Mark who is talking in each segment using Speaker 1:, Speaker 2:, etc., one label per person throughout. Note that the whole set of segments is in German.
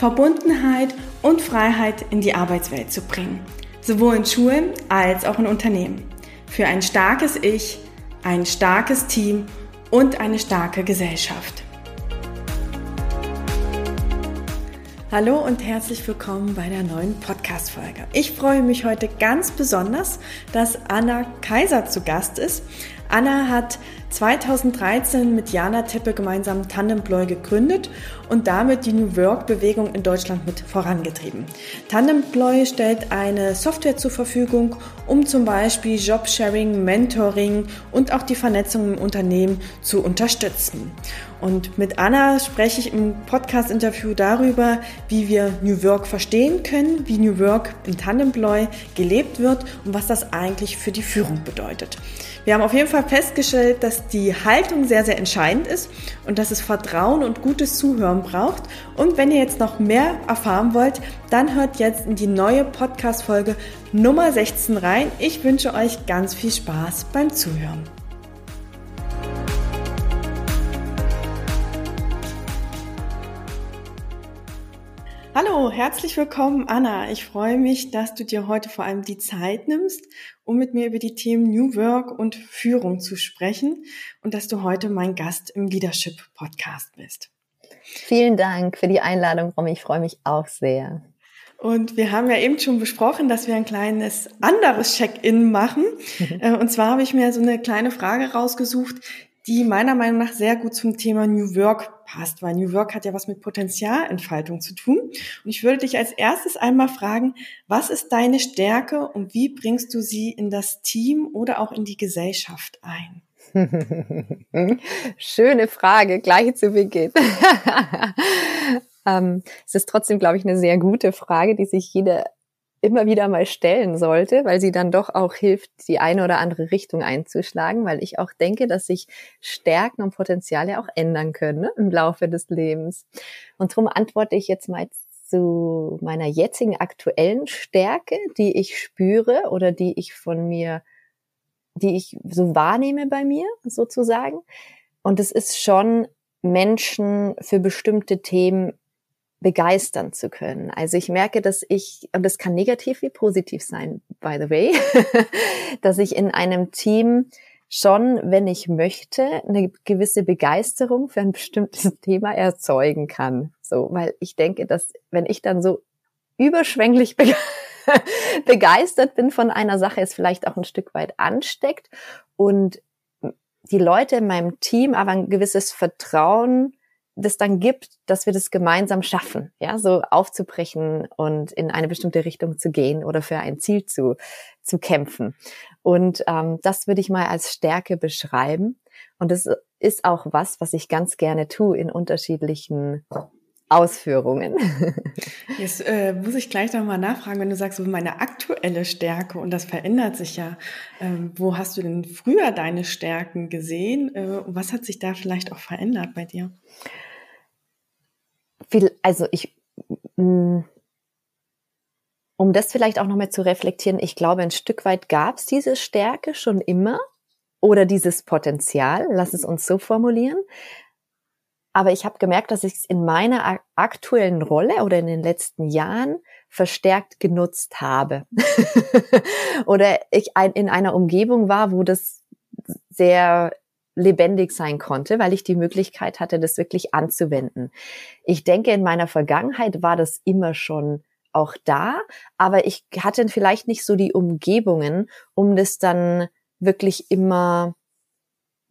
Speaker 1: Verbundenheit und Freiheit in die Arbeitswelt zu bringen, sowohl in Schulen als auch in Unternehmen. Für ein starkes Ich, ein starkes Team und eine starke Gesellschaft. Hallo und herzlich willkommen bei der neuen Podcast-Folge. Ich freue mich heute ganz besonders, dass Anna Kaiser zu Gast ist. Anna hat 2013 mit Jana Teppe gemeinsam Tandemploy gegründet und damit die New Work-Bewegung in Deutschland mit vorangetrieben. Tandemploy stellt eine Software zur Verfügung, um zum Beispiel Jobsharing, Mentoring und auch die Vernetzung im Unternehmen zu unterstützen. Und mit Anna spreche ich im Podcast-Interview darüber, wie wir New Work verstehen können, wie New Work in Tandemploy gelebt wird und was das eigentlich für die Führung bedeutet. Wir haben auf jeden Fall festgestellt, dass die Haltung sehr, sehr entscheidend ist und dass es Vertrauen und gutes Zuhören braucht. Und wenn ihr jetzt noch mehr erfahren wollt, dann hört jetzt in die neue Podcast-Folge Nummer 16 rein. Ich wünsche euch ganz viel Spaß beim Zuhören. Hallo, herzlich willkommen, Anna. Ich freue mich, dass du dir heute vor allem die Zeit nimmst, um mit mir über die Themen New Work und Führung zu sprechen und dass du heute mein Gast im Leadership Podcast bist.
Speaker 2: Vielen Dank für die Einladung, Romy. Ich freue mich auch sehr.
Speaker 1: Und wir haben ja eben schon besprochen, dass wir ein kleines anderes Check-in machen. Mhm. Äh, und zwar habe ich mir so eine kleine Frage rausgesucht, die meiner Meinung nach sehr gut zum Thema New Work passt, weil New Work hat ja was mit Potenzialentfaltung zu tun. Und ich würde dich als erstes einmal fragen, was ist deine Stärke und wie bringst du sie in das Team oder auch in die Gesellschaft ein?
Speaker 2: Schöne Frage, gleich zu Beginn. ähm, es ist trotzdem, glaube ich, eine sehr gute Frage, die sich jeder immer wieder mal stellen sollte, weil sie dann doch auch hilft, die eine oder andere Richtung einzuschlagen, weil ich auch denke, dass sich Stärken und Potenziale auch ändern können ne, im Laufe des Lebens. Und darum antworte ich jetzt mal zu meiner jetzigen aktuellen Stärke, die ich spüre oder die ich von mir, die ich so wahrnehme bei mir sozusagen. Und es ist schon Menschen für bestimmte Themen begeistern zu können. Also ich merke, dass ich, und das kann negativ wie positiv sein, by the way, dass ich in einem Team schon, wenn ich möchte, eine gewisse Begeisterung für ein bestimmtes Thema erzeugen kann. So, weil ich denke, dass wenn ich dann so überschwänglich be begeistert bin von einer Sache, es vielleicht auch ein Stück weit ansteckt und die Leute in meinem Team aber ein gewisses Vertrauen das dann gibt, dass wir das gemeinsam schaffen, ja, so aufzubrechen und in eine bestimmte Richtung zu gehen oder für ein Ziel zu, zu kämpfen. Und ähm, das würde ich mal als Stärke beschreiben. Und das ist auch was, was ich ganz gerne tue in unterschiedlichen Ausführungen.
Speaker 1: Jetzt äh, muss ich gleich nochmal nachfragen, wenn du sagst, so meine aktuelle Stärke und das verändert sich ja. Ähm, wo hast du denn früher deine Stärken gesehen? Äh, und was hat sich da vielleicht auch verändert bei dir?
Speaker 2: Viel, also ich, mm, um das vielleicht auch nochmal zu reflektieren, ich glaube, ein Stück weit gab es diese Stärke schon immer oder dieses Potenzial, lass es uns so formulieren. Aber ich habe gemerkt, dass ich es in meiner aktuellen Rolle oder in den letzten Jahren verstärkt genutzt habe. oder ich in einer Umgebung war, wo das sehr lebendig sein konnte, weil ich die Möglichkeit hatte, das wirklich anzuwenden. Ich denke, in meiner Vergangenheit war das immer schon auch da, aber ich hatte vielleicht nicht so die Umgebungen, um das dann wirklich immer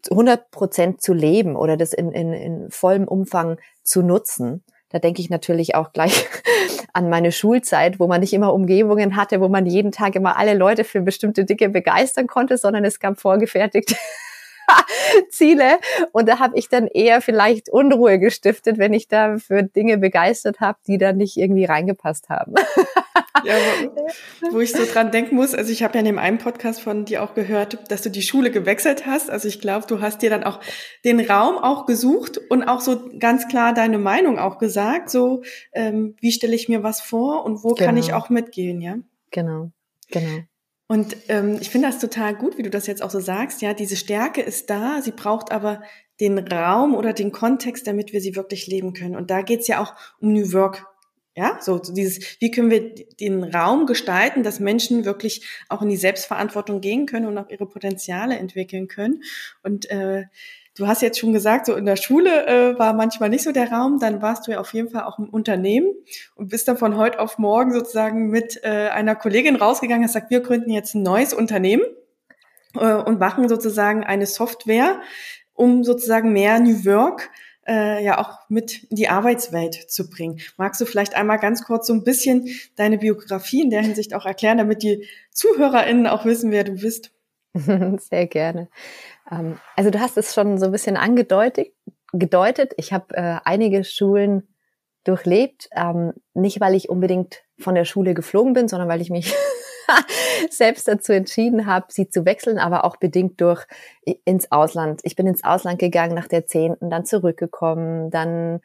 Speaker 2: 100 Prozent zu leben oder das in, in, in vollem Umfang zu nutzen. Da denke ich natürlich auch gleich an meine Schulzeit, wo man nicht immer Umgebungen hatte, wo man jeden Tag immer alle Leute für bestimmte Dinge begeistern konnte, sondern es gab vorgefertigt Ziele. Und da habe ich dann eher vielleicht Unruhe gestiftet, wenn ich da für Dinge begeistert habe, die da nicht irgendwie reingepasst haben.
Speaker 1: Ja, wo, wo ich so dran denken muss, also ich habe ja in dem einen Podcast von dir auch gehört, dass du die Schule gewechselt hast. Also ich glaube, du hast dir dann auch den Raum auch gesucht und auch so ganz klar deine Meinung auch gesagt, so ähm, wie stelle ich mir was vor und wo genau. kann ich genau. auch mitgehen, ja?
Speaker 2: Genau, genau.
Speaker 1: Und ähm, ich finde das total gut, wie du das jetzt auch so sagst. Ja, diese Stärke ist da, sie braucht aber den Raum oder den Kontext, damit wir sie wirklich leben können. Und da geht's ja auch um New Work. Ja, so, dieses, wie können wir den Raum gestalten, dass Menschen wirklich auch in die Selbstverantwortung gehen können und auch ihre Potenziale entwickeln können. Und äh, Du hast jetzt schon gesagt, so in der Schule äh, war manchmal nicht so der Raum, dann warst du ja auf jeden Fall auch im Unternehmen und bist dann von heute auf morgen sozusagen mit äh, einer Kollegin rausgegangen, hast gesagt, wir gründen jetzt ein neues Unternehmen äh, und machen sozusagen eine Software, um sozusagen mehr New Work äh, ja auch mit in die Arbeitswelt zu bringen. Magst du vielleicht einmal ganz kurz so ein bisschen deine Biografie in der Hinsicht auch erklären, damit die ZuhörerInnen auch wissen, wer du bist?
Speaker 2: Sehr gerne. Ähm, also du hast es schon so ein bisschen angedeutet. Gedeutet. Ich habe äh, einige Schulen durchlebt, ähm, nicht weil ich unbedingt von der Schule geflogen bin, sondern weil ich mich selbst dazu entschieden habe, sie zu wechseln, aber auch bedingt durch ins Ausland. Ich bin ins Ausland gegangen nach der zehnten, dann zurückgekommen, dann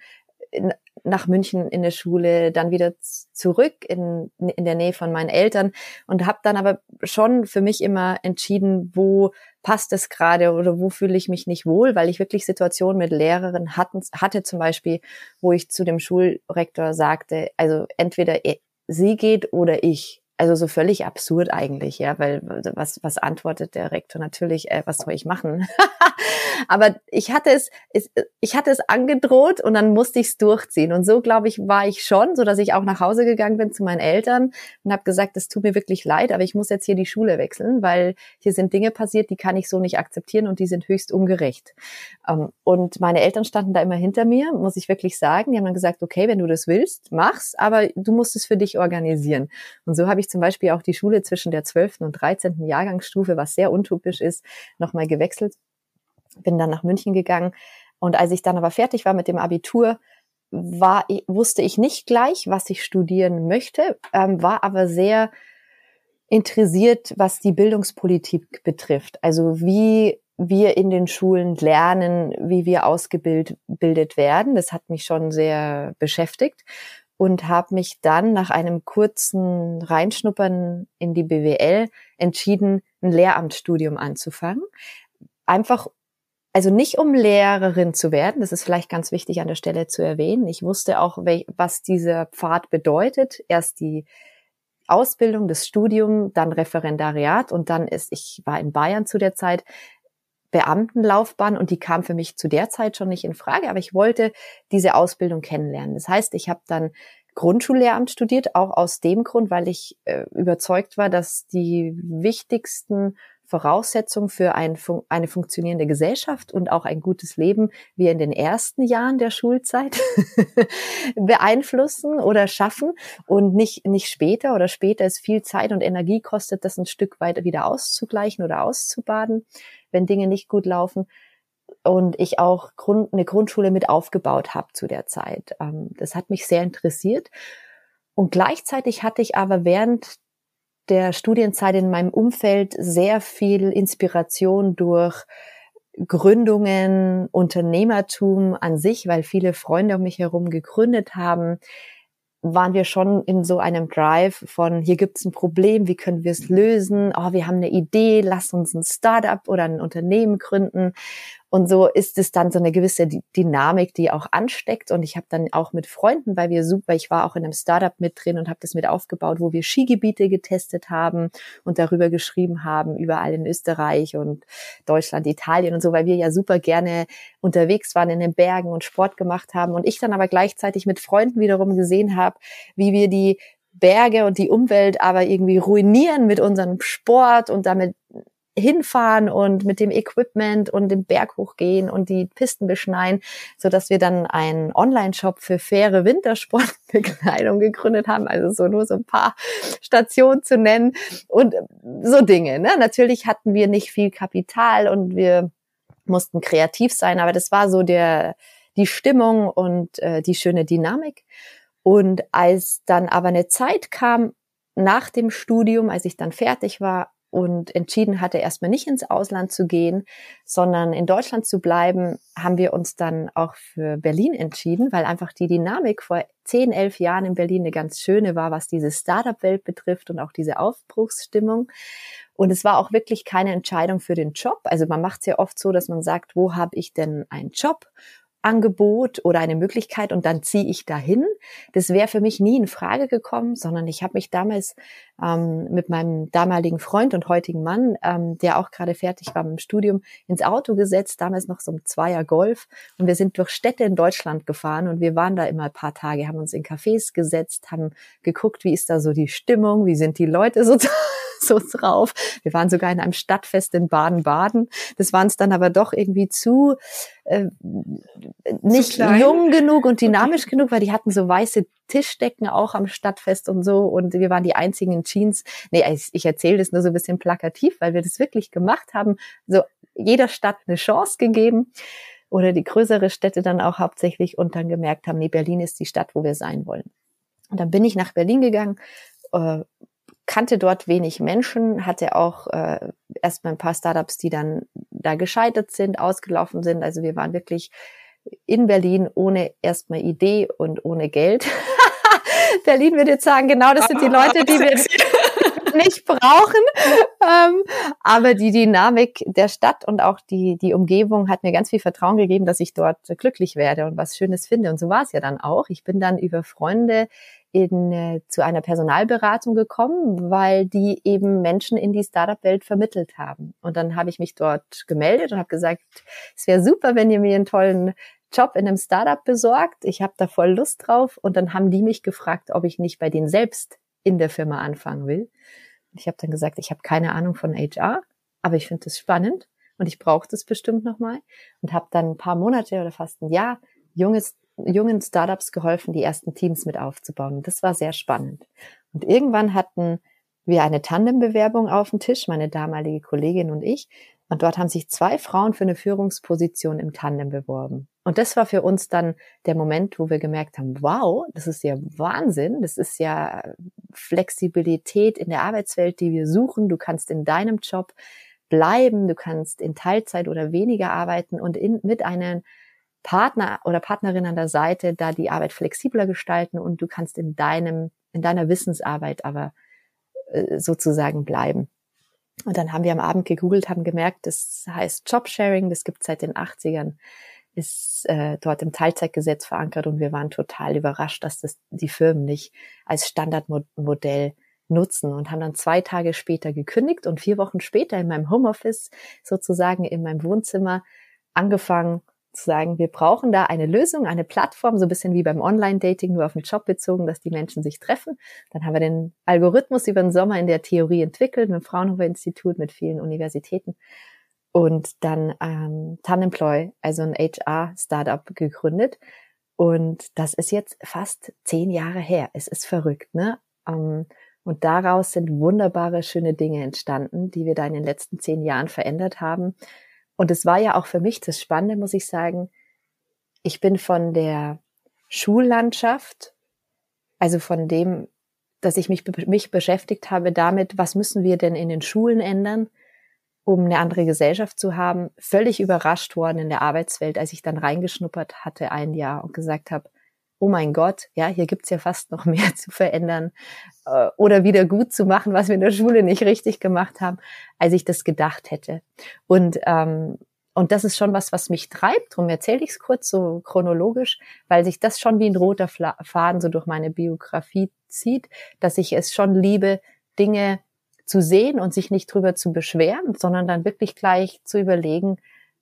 Speaker 2: in, nach München in der Schule, dann wieder zurück in, in der Nähe von meinen Eltern und habe dann aber schon für mich immer entschieden, wo passt es gerade oder wo fühle ich mich nicht wohl, weil ich wirklich Situationen mit Lehrerinnen hatten, hatte zum Beispiel, wo ich zu dem Schulrektor sagte, also entweder sie geht oder ich. Also so völlig absurd eigentlich, ja, weil was, was antwortet der Rektor natürlich, äh, was soll ich machen? Aber ich hatte es, ich hatte es angedroht und dann musste ich es durchziehen. Und so, glaube ich, war ich schon, so dass ich auch nach Hause gegangen bin zu meinen Eltern und habe gesagt, es tut mir wirklich leid, aber ich muss jetzt hier die Schule wechseln, weil hier sind Dinge passiert, die kann ich so nicht akzeptieren und die sind höchst ungerecht. Ähm, und meine Eltern standen da immer hinter mir, muss ich wirklich sagen. Die haben dann gesagt, okay, wenn du das willst, mach's, aber du musst es für dich organisieren. Und so habe ich zum Beispiel auch die Schule zwischen der 12. und 13. Jahrgangsstufe, was sehr untypisch ist, nochmal gewechselt. Bin dann nach München gegangen. Und als ich dann aber fertig war mit dem Abitur, war, wusste ich nicht gleich, was ich studieren möchte, ähm, war aber sehr interessiert, was die Bildungspolitik betrifft. Also wie wir in den Schulen lernen, wie wir ausgebildet werden. Das hat mich schon sehr beschäftigt und habe mich dann nach einem kurzen Reinschnuppern in die BWL entschieden, ein Lehramtsstudium anzufangen. Einfach, also nicht um Lehrerin zu werden, das ist vielleicht ganz wichtig an der Stelle zu erwähnen. Ich wusste auch, was dieser Pfad bedeutet. Erst die Ausbildung, das Studium, dann Referendariat und dann ist, ich war in Bayern zu der Zeit, Beamtenlaufbahn und die kam für mich zu der Zeit schon nicht in Frage, aber ich wollte diese Ausbildung kennenlernen. Das heißt, ich habe dann Grundschullehramt studiert, auch aus dem Grund, weil ich äh, überzeugt war, dass die wichtigsten Voraussetzungen für ein, eine funktionierende Gesellschaft und auch ein gutes Leben wir in den ersten Jahren der Schulzeit beeinflussen oder schaffen und nicht, nicht später oder später ist viel Zeit und Energie kostet, das ein Stück weit wieder auszugleichen oder auszubaden wenn Dinge nicht gut laufen. Und ich auch Grund, eine Grundschule mit aufgebaut habe zu der Zeit. Ähm, das hat mich sehr interessiert. Und gleichzeitig hatte ich aber während der Studienzeit in meinem Umfeld sehr viel Inspiration durch Gründungen, Unternehmertum an sich, weil viele Freunde um mich herum gegründet haben, waren wir schon in so einem Drive von, hier gibt's ein Problem, wie können wir es lösen? Oh, wir haben eine Idee, lass uns ein Startup oder ein Unternehmen gründen. Und so ist es dann so eine gewisse Dynamik, die auch ansteckt. Und ich habe dann auch mit Freunden, weil wir super, ich war auch in einem Startup mit drin und habe das mit aufgebaut, wo wir Skigebiete getestet haben und darüber geschrieben haben, überall in Österreich und Deutschland, Italien und so, weil wir ja super gerne unterwegs waren in den Bergen und Sport gemacht haben. Und ich dann aber gleichzeitig mit Freunden wiederum gesehen habe, wie wir die Berge und die Umwelt aber irgendwie ruinieren mit unserem Sport und damit hinfahren und mit dem Equipment und den Berg hochgehen und die Pisten beschneien, so dass wir dann einen Online-Shop für faire Wintersportbekleidung gegründet haben. Also so nur so ein paar Stationen zu nennen und so Dinge. Ne? Natürlich hatten wir nicht viel Kapital und wir mussten kreativ sein, aber das war so der, die Stimmung und äh, die schöne Dynamik. Und als dann aber eine Zeit kam nach dem Studium, als ich dann fertig war, und entschieden hatte, erstmal nicht ins Ausland zu gehen, sondern in Deutschland zu bleiben, haben wir uns dann auch für Berlin entschieden, weil einfach die Dynamik vor zehn, elf Jahren in Berlin eine ganz schöne war, was diese Startup-Welt betrifft und auch diese Aufbruchsstimmung. Und es war auch wirklich keine Entscheidung für den Job. Also man macht es ja oft so, dass man sagt, wo habe ich denn einen Job? Angebot oder eine Möglichkeit und dann ziehe ich dahin. Das wäre für mich nie in Frage gekommen, sondern ich habe mich damals ähm, mit meinem damaligen Freund und heutigen Mann, ähm, der auch gerade fertig war mit dem Studium, ins Auto gesetzt, damals noch so ein Zweier Golf und wir sind durch Städte in Deutschland gefahren und wir waren da immer ein paar Tage, haben uns in Cafés gesetzt, haben geguckt, wie ist da so die Stimmung, wie sind die Leute so so drauf. Wir waren sogar in einem Stadtfest in Baden-Baden. Das waren es dann aber doch irgendwie zu äh, nicht zu jung genug und dynamisch genug, weil die hatten so weiße Tischdecken auch am Stadtfest und so und wir waren die einzigen in Jeans. Nee, ich, ich erzähle das nur so ein bisschen plakativ, weil wir das wirklich gemacht haben. So jeder Stadt eine Chance gegeben oder die größere Städte dann auch hauptsächlich und dann gemerkt haben, nee, Berlin ist die Stadt, wo wir sein wollen. Und dann bin ich nach Berlin gegangen, äh, kannte dort wenig Menschen, hatte auch äh, erstmal ein paar Startups, die dann da gescheitert sind, ausgelaufen sind. Also wir waren wirklich in Berlin ohne erstmal Idee und ohne Geld. Berlin würde jetzt sagen, genau das sind die Leute, die wir nicht brauchen. Ähm, aber die Dynamik der Stadt und auch die, die Umgebung hat mir ganz viel Vertrauen gegeben, dass ich dort glücklich werde und was Schönes finde. Und so war es ja dann auch. Ich bin dann über Freunde in, äh, zu einer Personalberatung gekommen, weil die eben Menschen in die Startup-Welt vermittelt haben. Und dann habe ich mich dort gemeldet und habe gesagt, es wäre super, wenn ihr mir einen tollen Job in einem Startup besorgt. Ich habe da voll Lust drauf. Und dann haben die mich gefragt, ob ich nicht bei denen selbst in der Firma anfangen will. Ich habe dann gesagt, ich habe keine Ahnung von HR, aber ich finde das spannend und ich brauche das bestimmt nochmal. Und habe dann ein paar Monate oder fast ein Jahr junges jungen Startups geholfen, die ersten Teams mit aufzubauen. Das war sehr spannend. Und irgendwann hatten wir eine Tandembewerbung auf dem Tisch, meine damalige Kollegin und ich. Und dort haben sich zwei Frauen für eine Führungsposition im Tandem beworben. Und das war für uns dann der Moment, wo wir gemerkt haben, wow, das ist ja Wahnsinn. Das ist ja Flexibilität in der Arbeitswelt, die wir suchen. Du kannst in deinem Job bleiben, du kannst in Teilzeit oder weniger arbeiten und in, mit einem Partner oder Partnerin an der Seite da die Arbeit flexibler gestalten und du kannst in deinem, in deiner Wissensarbeit aber äh, sozusagen bleiben. Und dann haben wir am Abend gegoogelt, haben gemerkt, das heißt Jobsharing, das gibt seit den 80ern, ist äh, dort im Teilzeitgesetz verankert und wir waren total überrascht, dass das die Firmen nicht als Standardmodell nutzen und haben dann zwei Tage später gekündigt und vier Wochen später in meinem Homeoffice sozusagen in meinem Wohnzimmer angefangen, zu sagen, wir brauchen da eine Lösung, eine Plattform, so ein bisschen wie beim Online-Dating, nur auf den Job bezogen, dass die Menschen sich treffen. Dann haben wir den Algorithmus über den Sommer in der Theorie entwickelt, mit dem Fraunhofer Institut, mit vielen Universitäten. Und dann ähm, Tanemploy, also ein HR-Startup gegründet. Und das ist jetzt fast zehn Jahre her. Es ist verrückt, ne? Ähm, und daraus sind wunderbare, schöne Dinge entstanden, die wir da in den letzten zehn Jahren verändert haben. Und es war ja auch für mich das Spannende, muss ich sagen. Ich bin von der Schullandschaft, also von dem, dass ich mich, mich beschäftigt habe damit, was müssen wir denn in den Schulen ändern, um eine andere Gesellschaft zu haben, völlig überrascht worden in der Arbeitswelt, als ich dann reingeschnuppert hatte ein Jahr und gesagt habe, oh mein Gott, ja, hier gibt's ja fast noch mehr zu verändern äh, oder wieder gut zu machen, was wir in der Schule nicht richtig gemacht haben, als ich das gedacht hätte. Und ähm, und das ist schon was, was mich treibt. Darum erzähle ich es kurz so chronologisch, weil sich das schon wie ein roter Faden so durch meine Biografie zieht, dass ich es schon liebe, Dinge zu sehen und sich nicht drüber zu beschweren, sondern dann wirklich gleich zu überlegen,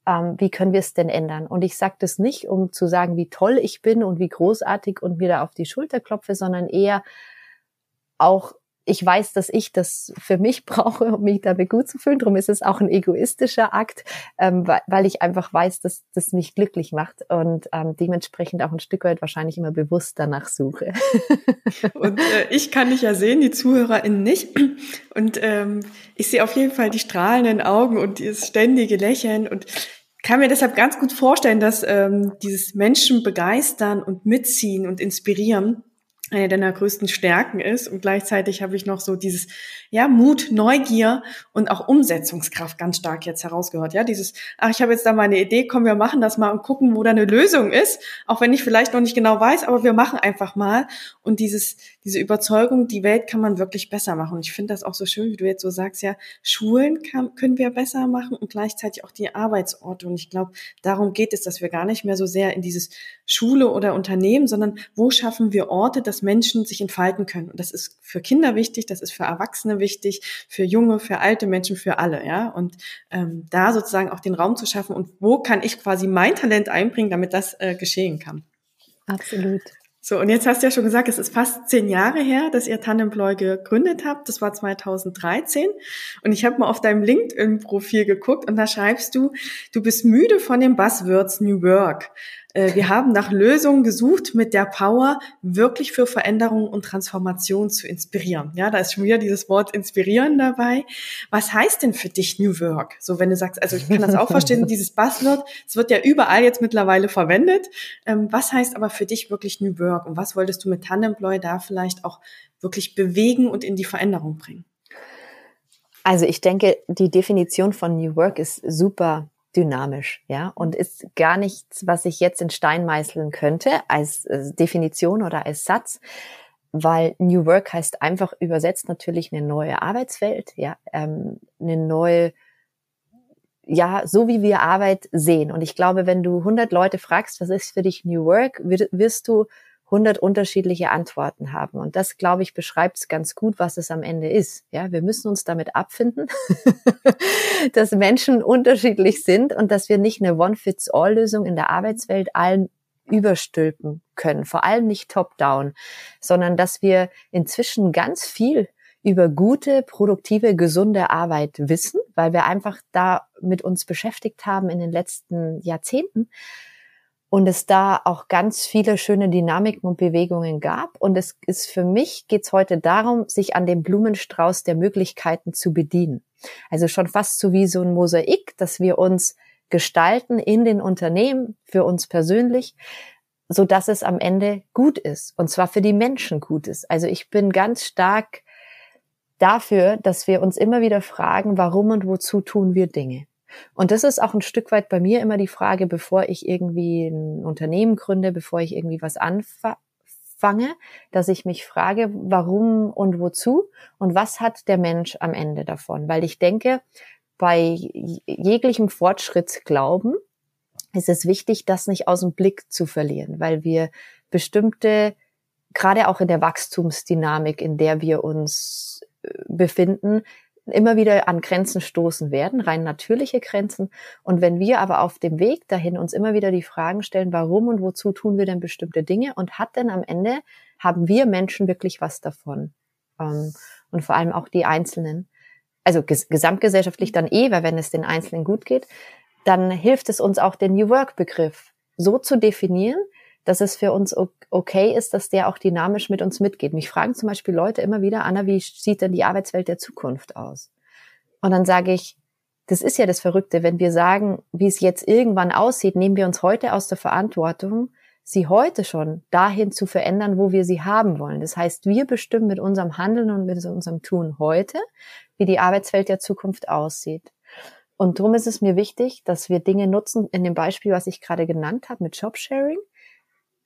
Speaker 2: ähm, wie können wir es denn ändern? Und ich sage das nicht, um zu sagen, wie toll ich bin und wie großartig und mir da auf die Schulter klopfe, sondern eher auch, ich weiß, dass ich das für mich brauche, um mich damit gut zu fühlen. Darum ist es auch ein egoistischer Akt, ähm, weil, ich einfach weiß, dass das mich glücklich macht und ähm, dementsprechend auch ein Stück weit wahrscheinlich immer bewusst danach suche.
Speaker 1: Und äh, ich kann dich ja sehen, die ZuhörerInnen nicht. Und ähm, ich sehe auf jeden Fall die strahlenden Augen und dieses ständige Lächeln und kann mir deshalb ganz gut vorstellen, dass ähm, dieses Menschen begeistern und mitziehen und inspirieren eine deiner größten Stärken ist. Und gleichzeitig habe ich noch so dieses, ja, Mut, Neugier und auch Umsetzungskraft ganz stark jetzt herausgehört. Ja, dieses, ach, ich habe jetzt da mal eine Idee, komm, wir machen das mal und gucken, wo da eine Lösung ist. Auch wenn ich vielleicht noch nicht genau weiß, aber wir machen einfach mal. Und dieses, diese Überzeugung, die Welt kann man wirklich besser machen. Und ich finde das auch so schön, wie du jetzt so sagst, ja, Schulen kann, können wir besser machen und gleichzeitig auch die Arbeitsorte. Und ich glaube, darum geht es, dass wir gar nicht mehr so sehr in dieses Schule oder Unternehmen, sondern wo schaffen wir Orte, dass Menschen sich entfalten können. Und das ist für Kinder wichtig, das ist für Erwachsene wichtig, für junge, für alte Menschen, für alle, ja. Und ähm, da sozusagen auch den Raum zu schaffen und wo kann ich quasi mein Talent einbringen, damit das äh, geschehen kann.
Speaker 2: Absolut.
Speaker 1: So, und jetzt hast du ja schon gesagt, es ist fast zehn Jahre her, dass ihr Tandemploy gegründet habt. Das war 2013. Und ich habe mal auf deinem LinkedIn-Profil geguckt und da schreibst du, du bist müde von den Buzzwords New Work. Äh, wir haben nach Lösungen gesucht mit der Power, wirklich für Veränderung und Transformation zu inspirieren. Ja, da ist schon wieder dieses Wort inspirieren dabei. Was heißt denn für dich New Work? So, wenn du sagst, also ich kann das auch verstehen, dieses Buzzword, es wird ja überall jetzt mittlerweile verwendet. Ähm, was heißt aber für dich wirklich New Work? Und was wolltest du mit Tandemploy da vielleicht auch wirklich bewegen und in die Veränderung bringen?
Speaker 2: Also ich denke, die Definition von New Work ist super dynamisch, ja, und ist gar nichts, was ich jetzt in Stein meißeln könnte als, als Definition oder als Satz, weil New Work heißt einfach übersetzt natürlich eine neue Arbeitswelt, ja, ähm, eine neue, ja, so wie wir Arbeit sehen. Und ich glaube, wenn du 100 Leute fragst, was ist für dich New Work, wirst du 100 unterschiedliche Antworten haben. Und das, glaube ich, beschreibt es ganz gut, was es am Ende ist. Ja, wir müssen uns damit abfinden, dass Menschen unterschiedlich sind und dass wir nicht eine One-Fits-All-Lösung in der Arbeitswelt allen überstülpen können. Vor allem nicht top-down, sondern dass wir inzwischen ganz viel über gute, produktive, gesunde Arbeit wissen, weil wir einfach da mit uns beschäftigt haben in den letzten Jahrzehnten und es da auch ganz viele schöne Dynamiken und Bewegungen gab. Und es ist für mich, geht es heute darum, sich an dem Blumenstrauß der Möglichkeiten zu bedienen. Also schon fast so wie so ein Mosaik, dass wir uns gestalten in den Unternehmen, für uns persönlich, so dass es am Ende gut ist. Und zwar für die Menschen gut ist. Also ich bin ganz stark dafür, dass wir uns immer wieder fragen, warum und wozu tun wir Dinge. Und das ist auch ein Stück weit bei mir immer die Frage, bevor ich irgendwie ein Unternehmen gründe, bevor ich irgendwie was anfange, dass ich mich frage, warum und wozu und was hat der Mensch am Ende davon? Weil ich denke, bei jeglichem Fortschrittsglauben ist es wichtig, das nicht aus dem Blick zu verlieren, weil wir bestimmte, gerade auch in der Wachstumsdynamik, in der wir uns äh, befinden, immer wieder an Grenzen stoßen werden, rein natürliche Grenzen. Und wenn wir aber auf dem Weg dahin uns immer wieder die Fragen stellen, warum und wozu tun wir denn bestimmte Dinge und hat denn am Ende, haben wir Menschen wirklich was davon? Ähm, und vor allem auch die Einzelnen. Also ges gesamtgesellschaftlich dann eh, weil wenn es den Einzelnen gut geht, dann hilft es uns auch den New Work Begriff so zu definieren, dass es für uns okay ist, dass der auch dynamisch mit uns mitgeht. Mich fragen zum Beispiel Leute immer wieder, Anna, wie sieht denn die Arbeitswelt der Zukunft aus? Und dann sage ich, das ist ja das Verrückte, wenn wir sagen, wie es jetzt irgendwann aussieht, nehmen wir uns heute aus der Verantwortung, sie heute schon dahin zu verändern, wo wir sie haben wollen. Das heißt, wir bestimmen mit unserem Handeln und mit unserem Tun heute, wie die Arbeitswelt der Zukunft aussieht. Und darum ist es mir wichtig, dass wir Dinge nutzen, in dem Beispiel, was ich gerade genannt habe, mit Jobsharing,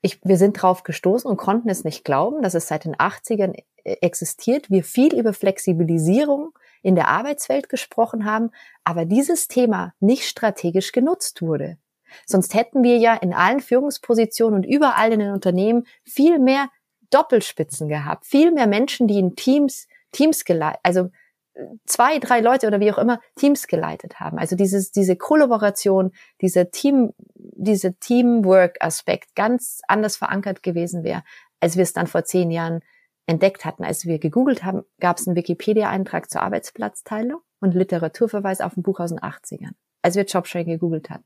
Speaker 2: ich, wir sind drauf gestoßen und konnten es nicht glauben, dass es seit den 80ern äh, existiert. Wir viel über Flexibilisierung in der Arbeitswelt gesprochen haben, aber dieses Thema nicht strategisch genutzt wurde. Sonst hätten wir ja in allen Führungspositionen und überall in den Unternehmen viel mehr Doppelspitzen gehabt, viel mehr Menschen, die in Teams, Teams geleitet, also zwei, drei Leute oder wie auch immer Teams geleitet haben. Also dieses, diese Kollaboration, dieser Team, diese Teamwork-Aspekt ganz anders verankert gewesen wäre, als wir es dann vor zehn Jahren entdeckt hatten. Als wir gegoogelt haben, gab es einen Wikipedia-Eintrag zur Arbeitsplatzteilung und Literaturverweis auf ein Buch aus den 80ern, als wir Jobsharing gegoogelt hatten.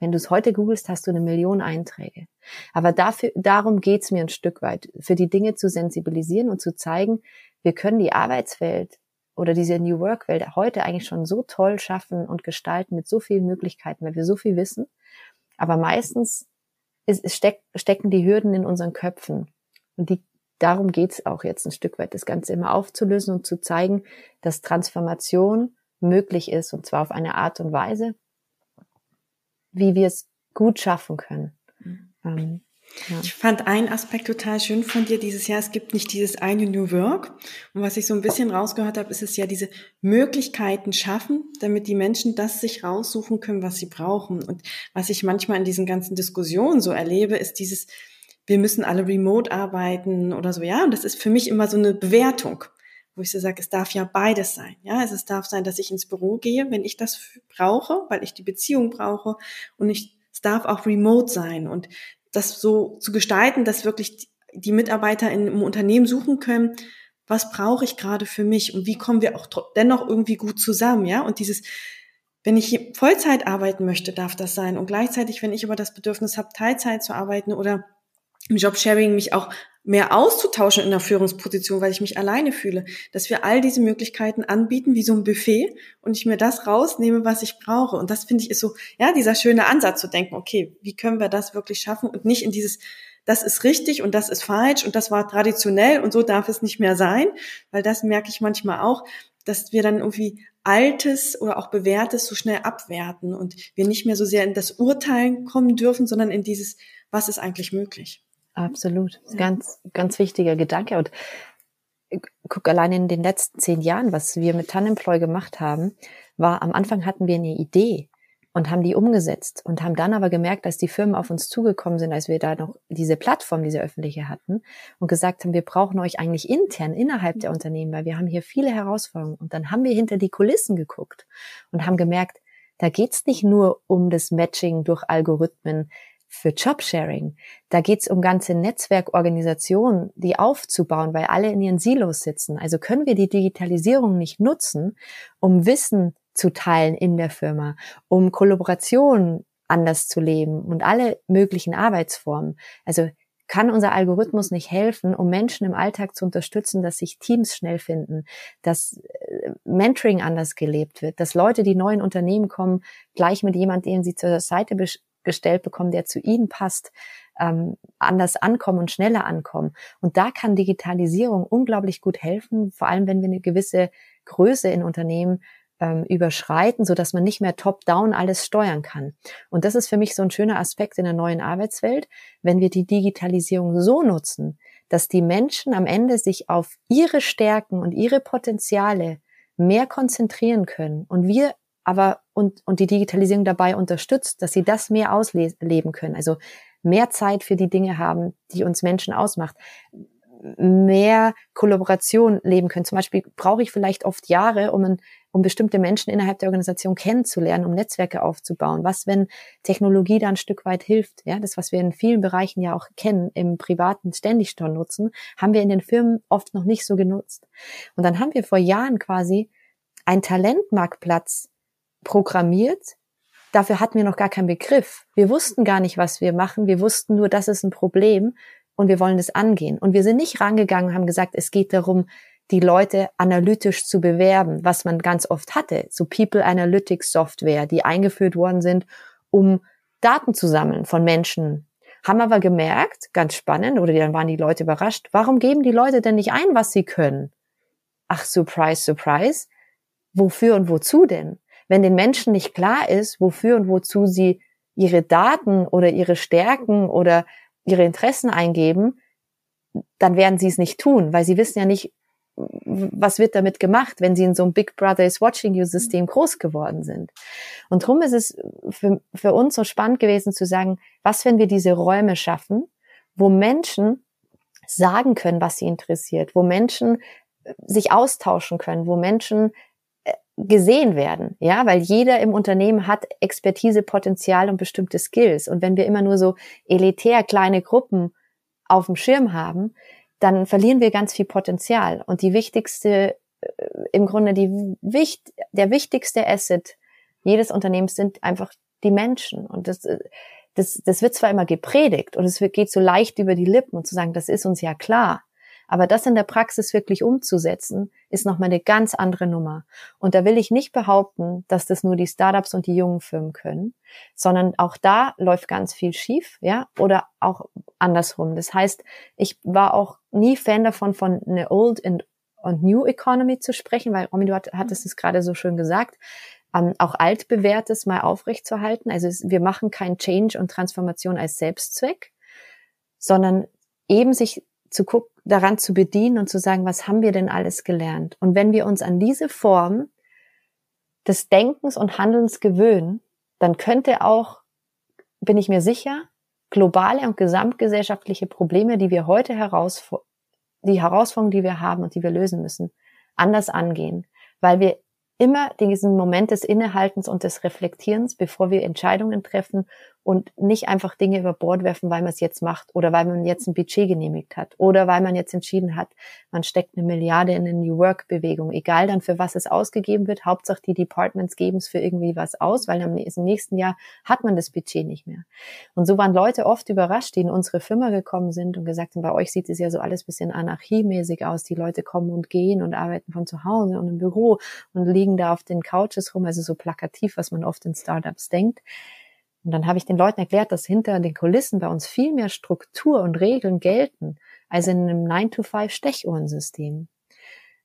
Speaker 2: Wenn du es heute googelst, hast du eine Million Einträge. Aber dafür, darum geht's mir ein Stück weit, für die Dinge zu sensibilisieren und zu zeigen, wir können die Arbeitswelt oder diese New Work Welt heute eigentlich schon so toll schaffen und gestalten mit so vielen Möglichkeiten, weil wir so viel wissen. Aber meistens ist, ist steck, stecken die Hürden in unseren Köpfen. Und die, darum geht's auch jetzt ein Stück weit, das Ganze immer aufzulösen und zu zeigen, dass Transformation möglich ist und zwar auf eine Art und Weise, wie wir es gut schaffen können. Mhm.
Speaker 1: Ähm, ja. Ich fand einen Aspekt total schön von dir dieses Jahr. Es gibt nicht dieses eine New Work. Und was ich so ein bisschen rausgehört habe, ist es ja diese Möglichkeiten schaffen, damit die Menschen das sich raussuchen können, was sie brauchen. Und was ich manchmal in diesen ganzen Diskussionen so erlebe, ist dieses, wir müssen alle remote arbeiten oder so. Ja, und das ist für mich immer so eine Bewertung wo ich so sage, es darf ja beides sein. Ja, es darf sein, dass ich ins Büro gehe, wenn ich das brauche, weil ich die Beziehung brauche und ich, es darf auch remote sein und das so zu gestalten, dass wirklich die Mitarbeiter in, im Unternehmen suchen können, was brauche ich gerade für mich und wie kommen wir auch dennoch irgendwie gut zusammen, ja? Und dieses, wenn ich Vollzeit arbeiten möchte, darf das sein und gleichzeitig, wenn ich aber das Bedürfnis habe, Teilzeit zu arbeiten oder im Jobsharing mich auch mehr auszutauschen in der Führungsposition, weil ich mich alleine fühle, dass wir all diese Möglichkeiten anbieten, wie so ein Buffet und ich mir das rausnehme, was ich brauche. Und das finde ich ist so, ja, dieser schöne Ansatz zu denken, okay, wie können wir das wirklich schaffen und nicht in dieses, das ist richtig und das ist falsch und das war traditionell und so darf es nicht mehr sein, weil das merke ich manchmal auch, dass wir dann irgendwie Altes oder auch Bewährtes so schnell abwerten und wir nicht mehr so sehr in das Urteilen kommen dürfen, sondern in dieses, was ist eigentlich möglich.
Speaker 2: Absolut. Ganz, ganz wichtiger Gedanke. Und guck allein in den letzten zehn Jahren, was wir mit Tannemploy gemacht haben, war am Anfang hatten wir eine Idee und haben die umgesetzt und haben dann aber gemerkt, dass die Firmen auf uns zugekommen sind, als wir da noch diese Plattform, diese öffentliche hatten und gesagt haben, wir brauchen euch eigentlich intern innerhalb der Unternehmen, weil wir haben hier viele Herausforderungen. Und dann haben wir hinter die Kulissen geguckt und haben gemerkt, da geht's nicht nur um das Matching durch Algorithmen, für Jobsharing. Da geht's um ganze Netzwerkorganisationen, die aufzubauen, weil alle in ihren Silos sitzen. Also können wir die Digitalisierung nicht nutzen, um Wissen zu teilen in der Firma, um Kollaboration anders zu leben und alle möglichen Arbeitsformen. Also kann unser Algorithmus nicht helfen, um Menschen im Alltag zu unterstützen, dass sich Teams schnell finden, dass äh, Mentoring anders gelebt wird, dass Leute, die neu in Unternehmen kommen, gleich mit jemandem, den sie zur Seite gestellt bekommen, der zu ihnen passt, ähm, anders ankommen und schneller ankommen. Und da kann Digitalisierung unglaublich gut helfen, vor allem wenn wir eine gewisse Größe in Unternehmen ähm, überschreiten, so dass man nicht mehr top-down alles steuern kann. Und das ist für mich so ein schöner Aspekt in der neuen Arbeitswelt, wenn wir die Digitalisierung so nutzen, dass die Menschen am Ende sich auf ihre Stärken und ihre Potenziale mehr konzentrieren können und wir aber und, und die Digitalisierung dabei unterstützt, dass sie das mehr ausleben können. Also mehr Zeit für die Dinge haben, die uns Menschen ausmacht, mehr Kollaboration leben können. Zum Beispiel brauche ich vielleicht oft Jahre, um, ein, um bestimmte Menschen innerhalb der Organisation kennenzulernen, um Netzwerke aufzubauen. Was, wenn Technologie da ein Stück weit hilft? Ja, das, was wir in vielen Bereichen ja auch kennen, im Privaten ständig schon nutzen, haben wir in den Firmen oft noch nicht so genutzt. Und dann haben wir vor Jahren quasi einen Talentmarktplatz programmiert. Dafür hatten wir noch gar keinen Begriff. Wir wussten gar nicht, was wir machen. Wir wussten nur, das ist ein Problem und wir wollen das angehen. Und wir sind nicht rangegangen und haben gesagt, es geht darum, die Leute analytisch zu bewerben, was man ganz oft hatte. So People Analytics Software, die eingeführt worden sind, um Daten zu sammeln von Menschen. Haben aber gemerkt, ganz spannend, oder dann waren die Leute überrascht, warum geben die Leute denn nicht ein, was sie können? Ach, surprise, surprise. Wofür und wozu denn? Wenn den Menschen nicht klar ist, wofür und wozu sie ihre Daten oder ihre Stärken oder ihre Interessen eingeben, dann werden sie es nicht tun, weil sie wissen ja nicht, was wird damit gemacht, wenn sie in so einem Big Brother is Watching You System groß geworden sind. Und darum ist es für, für uns so spannend gewesen zu sagen, was, wenn wir diese Räume schaffen, wo Menschen sagen können, was sie interessiert, wo Menschen sich austauschen können, wo Menschen gesehen werden, ja, weil jeder im Unternehmen hat Expertise, Potenzial und bestimmte Skills. Und wenn wir immer nur so elitär kleine Gruppen auf dem Schirm haben, dann verlieren wir ganz viel Potenzial. Und die wichtigste, äh, im Grunde die wicht, der wichtigste Asset jedes Unternehmens sind einfach die Menschen. Und das, äh, das, das wird zwar immer gepredigt und es geht so leicht über die Lippen und zu sagen, das ist uns ja klar. Aber das in der Praxis wirklich umzusetzen, ist nochmal eine ganz andere Nummer. Und da will ich nicht behaupten, dass das nur die Startups und die jungen Firmen können, sondern auch da läuft ganz viel schief, ja, oder auch andersrum. Das heißt, ich war auch nie Fan davon, von eine Old and, und New Economy zu sprechen, weil Romy, du hattest es gerade so schön gesagt ähm, auch altbewährtes mal aufrechtzuerhalten. Also es, wir machen kein Change und Transformation als Selbstzweck, sondern eben sich zu gucken, daran zu bedienen und zu sagen, was haben wir denn alles gelernt? Und wenn wir uns an diese Form des Denkens und Handelns gewöhnen, dann könnte auch, bin ich mir sicher, globale und gesamtgesellschaftliche Probleme, die wir heute heraus, die Herausforderungen, die wir haben und die wir lösen müssen, anders angehen, weil wir immer diesen Moment des Innehaltens und des Reflektierens, bevor wir Entscheidungen treffen und nicht einfach Dinge über Bord werfen, weil man es jetzt macht oder weil man jetzt ein Budget genehmigt hat oder weil man jetzt entschieden hat, man steckt eine Milliarde in eine New Work Bewegung, egal dann für was es ausgegeben wird. Hauptsache die Departments geben es für irgendwie was aus, weil im nächsten Jahr hat man das Budget nicht mehr. Und so waren Leute oft überrascht, die in unsere Firma gekommen sind und gesagt haben, bei euch sieht es ja so alles bisschen anarchiemäßig aus. Die Leute kommen und gehen und arbeiten von zu Hause und im Büro und liegen da auf den Couches rum, also so plakativ, was man oft in Startups denkt. Und dann habe ich den Leuten erklärt, dass hinter den Kulissen bei uns viel mehr Struktur und Regeln gelten als in einem 9-to-5-Stechuhrensystem.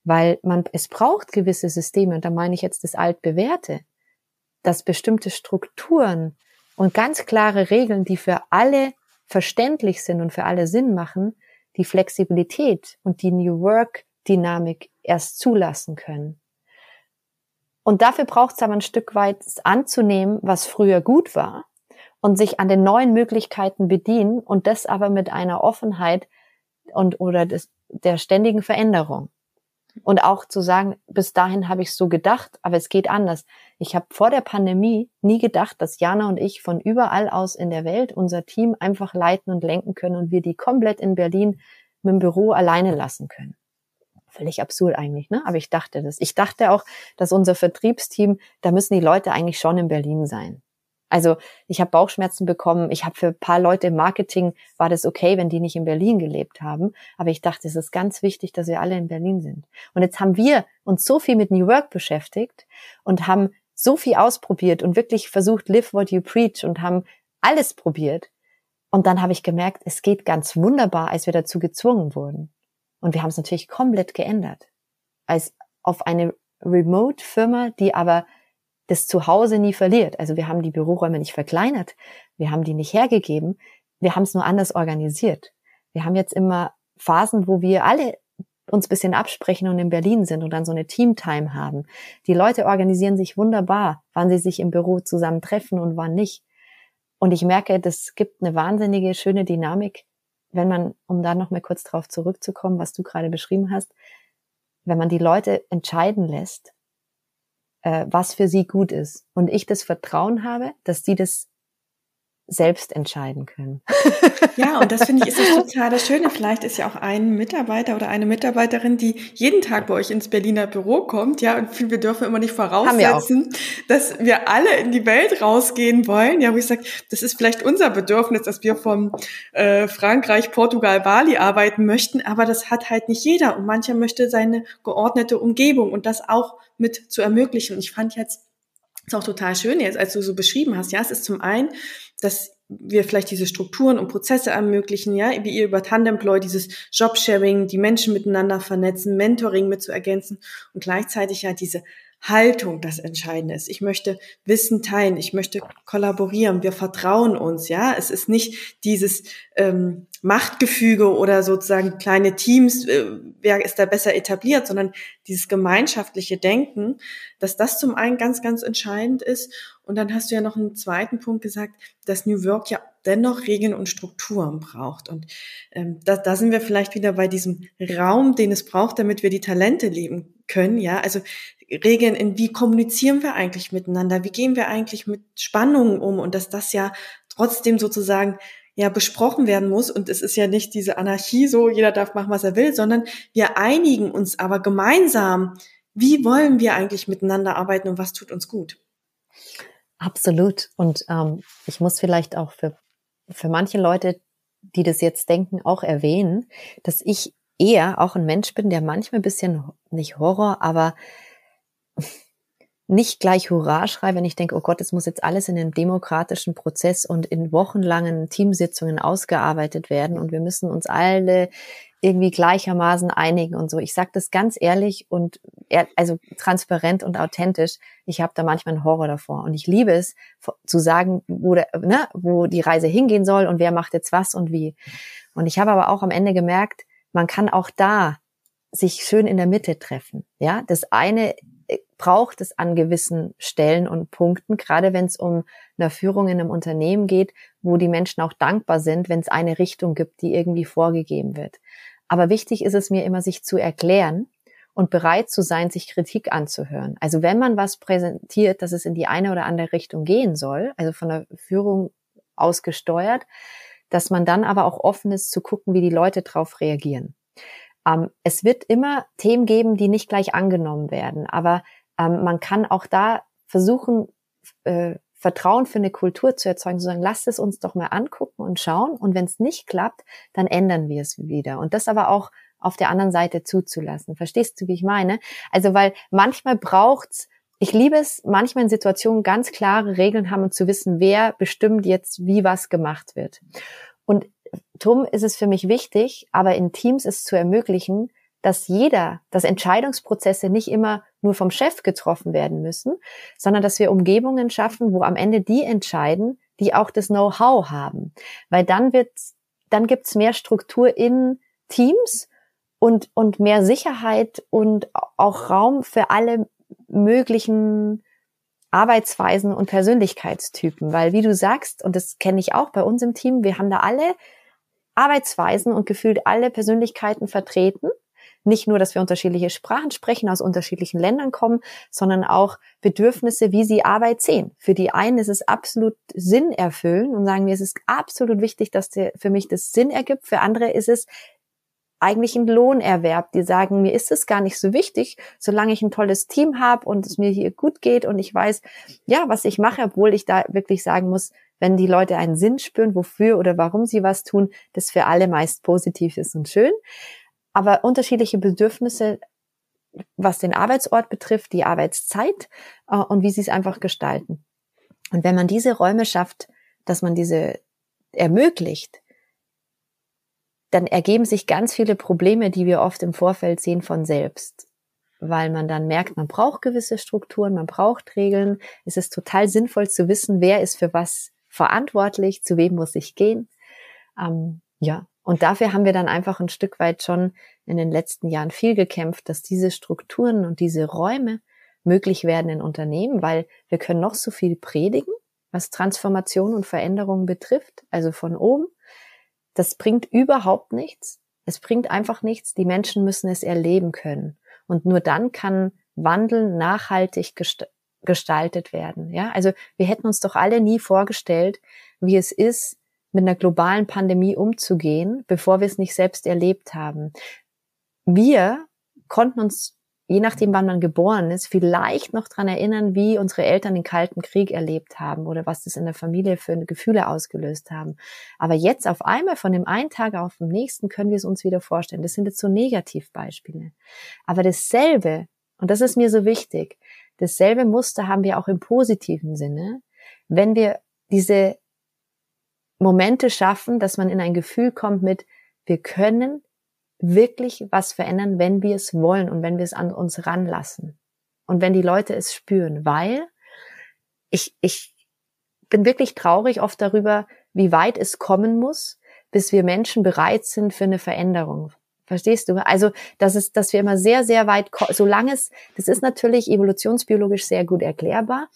Speaker 2: Weil man, es braucht gewisse Systeme, und da meine ich jetzt das altbewährte, dass bestimmte Strukturen und ganz klare Regeln, die für alle verständlich sind und für alle Sinn machen, die Flexibilität und die New Work Dynamik erst zulassen können. Und dafür braucht es aber ein Stück weit anzunehmen, was früher gut war und sich an den neuen Möglichkeiten bedienen und das aber mit einer Offenheit und oder des, der ständigen Veränderung. Und auch zu sagen, bis dahin habe ich so gedacht, aber es geht anders. Ich habe vor der Pandemie nie gedacht, dass Jana und ich von überall aus in der Welt unser Team einfach leiten und lenken können und wir die komplett in Berlin mit dem Büro alleine lassen können. Völlig absurd eigentlich, ne? Aber ich dachte das. Ich dachte auch, dass unser Vertriebsteam, da müssen die Leute eigentlich schon in Berlin sein. Also ich habe Bauchschmerzen bekommen. Ich habe für ein paar Leute im Marketing war das okay, wenn die nicht in Berlin gelebt haben. Aber ich dachte, es ist ganz wichtig, dass wir alle in Berlin sind. Und jetzt haben wir uns so viel mit New Work beschäftigt und haben so viel ausprobiert und wirklich versucht, live what you preach und haben alles probiert. Und dann habe ich gemerkt, es geht ganz wunderbar, als wir dazu gezwungen wurden. Und wir haben es natürlich komplett geändert. Als auf eine Remote-Firma, die aber das Zuhause nie verliert. Also wir haben die Büroräume nicht verkleinert, wir haben die nicht hergegeben, wir haben es nur anders organisiert. Wir haben jetzt immer Phasen, wo wir alle uns bisschen absprechen und in Berlin sind und dann so eine Teamtime haben. Die Leute organisieren sich wunderbar, wann sie sich im Büro zusammen treffen und wann nicht. Und ich merke, das gibt eine wahnsinnige, schöne Dynamik, wenn man, um da noch mal kurz drauf zurückzukommen, was du gerade beschrieben hast, wenn man die Leute entscheiden lässt was für sie gut ist. Und ich das Vertrauen habe, dass sie das selbst entscheiden können.
Speaker 1: Ja, und das finde ich ist das total das Schöne. Vielleicht ist ja auch ein Mitarbeiter oder eine Mitarbeiterin, die jeden Tag bei euch ins Berliner Büro kommt, ja, und wir dürfen immer nicht voraussetzen, wir dass wir alle in die Welt rausgehen wollen. Ja, wo ich sage, das ist vielleicht unser Bedürfnis, dass wir vom äh, Frankreich, Portugal, Bali arbeiten möchten, aber das hat halt nicht jeder. Und mancher möchte seine geordnete Umgebung und das auch mit zu ermöglichen. Und ich fand jetzt ist auch total schön jetzt, als du so beschrieben hast. Ja, es ist zum einen, dass wir vielleicht diese Strukturen und Prozesse ermöglichen, ja, wie ihr über Tandemploy dieses Jobsharing, die Menschen miteinander vernetzen, Mentoring mit zu ergänzen und gleichzeitig ja diese Haltung das Entscheidende ist. Ich möchte Wissen teilen, ich möchte kollaborieren, wir vertrauen uns, ja. Es ist nicht dieses ähm, Machtgefüge oder sozusagen kleine Teams, äh, wer ist da besser etabliert, sondern dieses gemeinschaftliche Denken, dass das zum einen ganz, ganz entscheidend ist. Und dann hast du ja noch einen zweiten Punkt gesagt, dass New Work ja dennoch Regeln und Strukturen braucht. Und ähm, da, da sind wir vielleicht wieder bei diesem Raum, den es braucht, damit wir die Talente leben können. Ja, also Regeln in wie kommunizieren wir eigentlich miteinander, wie gehen wir eigentlich mit Spannungen um und dass das ja trotzdem sozusagen ja besprochen werden muss und es ist ja nicht diese Anarchie so, jeder darf machen, was er will, sondern wir einigen uns aber gemeinsam, wie wollen wir eigentlich miteinander arbeiten und was tut uns gut.
Speaker 2: Absolut. Und ähm, ich muss vielleicht auch für, für manche Leute, die das jetzt denken, auch erwähnen, dass ich eher auch ein Mensch bin, der manchmal ein bisschen, nicht Horror, aber nicht gleich Hurra schreie, wenn ich denke, oh Gott, es muss jetzt alles in einem demokratischen Prozess und in wochenlangen Teamsitzungen ausgearbeitet werden und wir müssen uns alle irgendwie gleichermaßen einigen und so. Ich sage das ganz ehrlich und also transparent und authentisch. Ich habe da manchmal einen Horror davor und ich liebe es zu sagen, wo, der, ne, wo die Reise hingehen soll und wer macht jetzt was und wie. Und ich habe aber auch am Ende gemerkt, man kann auch da sich schön in der Mitte treffen. Ja, das eine braucht es an gewissen Stellen und Punkten, gerade wenn es um eine Führung in einem Unternehmen geht, wo die Menschen auch dankbar sind, wenn es eine Richtung gibt, die irgendwie vorgegeben wird. Aber wichtig ist es mir immer, sich zu erklären und bereit zu sein, sich Kritik anzuhören. Also wenn man was präsentiert, dass es in die eine oder andere Richtung gehen soll, also von der Führung aus gesteuert, dass man dann aber auch offen ist zu gucken, wie die Leute darauf reagieren. Ähm, es wird immer Themen geben, die nicht gleich angenommen werden, aber ähm, man kann auch da versuchen, äh, Vertrauen für eine Kultur zu erzeugen, zu sagen, lasst es uns doch mal angucken und schauen. Und wenn es nicht klappt, dann ändern wir es wieder. Und das aber auch auf der anderen Seite zuzulassen. Verstehst du, wie ich meine? Also, weil manchmal braucht's, ich liebe es, manchmal in Situationen ganz klare Regeln haben und zu wissen, wer bestimmt jetzt, wie was gemacht wird. Und drum ist es für mich wichtig, aber in Teams es zu ermöglichen, dass jeder, dass Entscheidungsprozesse nicht immer nur vom Chef getroffen werden müssen, sondern dass wir Umgebungen schaffen, wo am Ende die entscheiden, die auch das Know-how haben. Weil dann wird, dann gibt's mehr Struktur in Teams und, und mehr Sicherheit und auch Raum für alle möglichen Arbeitsweisen und Persönlichkeitstypen. Weil wie du sagst, und das kenne ich auch bei uns im Team, wir haben da alle Arbeitsweisen und gefühlt alle Persönlichkeiten vertreten nicht nur, dass wir unterschiedliche Sprachen sprechen, aus unterschiedlichen Ländern kommen, sondern auch Bedürfnisse, wie sie Arbeit sehen. Für die einen ist es absolut Sinn erfüllen und sagen wir, es ist absolut wichtig, dass für mich das Sinn ergibt. Für andere ist es eigentlich ein Lohnerwerb. Die sagen, mir ist es gar nicht so wichtig, solange ich ein tolles Team habe und es mir hier gut geht und ich weiß, ja, was ich mache, obwohl ich da wirklich sagen muss, wenn die Leute einen Sinn spüren, wofür oder warum sie was tun, das für alle meist positiv ist und schön aber unterschiedliche Bedürfnisse, was den Arbeitsort betrifft, die Arbeitszeit äh, und wie sie es einfach gestalten. Und wenn man diese Räume schafft, dass man diese ermöglicht, dann ergeben sich ganz viele Probleme, die wir oft im Vorfeld sehen von selbst. Weil man dann merkt, man braucht gewisse Strukturen, man braucht Regeln. Es ist total sinnvoll zu wissen, wer ist für was verantwortlich, zu wem muss ich gehen. Ähm, ja, und dafür haben wir dann einfach ein Stück weit schon in den letzten Jahren viel gekämpft, dass diese Strukturen und diese Räume möglich werden in Unternehmen, weil wir können noch so viel predigen, was Transformation und Veränderung betrifft, also von oben. Das bringt überhaupt nichts. Es bringt einfach nichts. Die Menschen müssen es erleben können. Und nur dann kann Wandel nachhaltig gestaltet werden. Ja, also wir hätten uns doch alle nie vorgestellt, wie es ist, mit einer globalen Pandemie umzugehen, bevor wir es nicht selbst erlebt haben. Wir konnten uns, je nachdem, wann man geboren ist, vielleicht noch dran erinnern, wie unsere Eltern den Kalten Krieg erlebt haben oder was das in der Familie für Gefühle ausgelöst haben. Aber jetzt auf einmal von dem einen Tag auf den nächsten können wir es uns wieder vorstellen. Das sind jetzt so Negativbeispiele. Aber dasselbe, und das ist mir so wichtig, dasselbe Muster haben wir auch im positiven Sinne, wenn wir diese Momente schaffen, dass man in ein Gefühl kommt mit, wir können wirklich was verändern, wenn wir es wollen und wenn wir es an uns ranlassen. Und wenn die Leute es spüren, weil ich, ich bin wirklich traurig oft darüber, wie weit es kommen muss, bis wir Menschen bereit sind für eine Veränderung. Verstehst du? Also, das ist, dass wir immer sehr, sehr weit, solange es, das ist natürlich evolutionsbiologisch sehr gut erklärbar,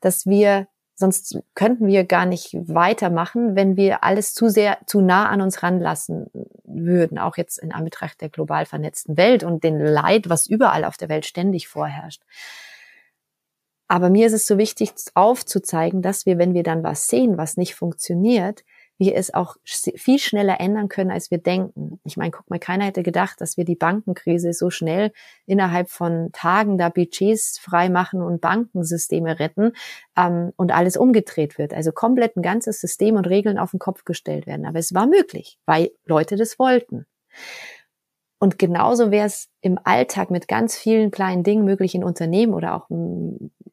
Speaker 2: dass wir Sonst könnten wir gar nicht weitermachen, wenn wir alles zu sehr, zu nah an uns ranlassen würden, auch jetzt in Anbetracht der global vernetzten Welt und den Leid, was überall auf der Welt ständig vorherrscht. Aber mir ist es so wichtig aufzuzeigen, dass wir, wenn wir dann was sehen, was nicht funktioniert, wir es auch viel schneller ändern können, als wir denken. Ich meine, guck mal, keiner hätte gedacht, dass wir die Bankenkrise so schnell innerhalb von Tagen da Budgets frei machen und Bankensysteme retten ähm, und alles umgedreht wird. Also komplett ein ganzes System und Regeln auf den Kopf gestellt werden. Aber es war möglich, weil Leute das wollten. Und genauso wäre es im Alltag mit ganz vielen kleinen Dingen möglich in Unternehmen oder auch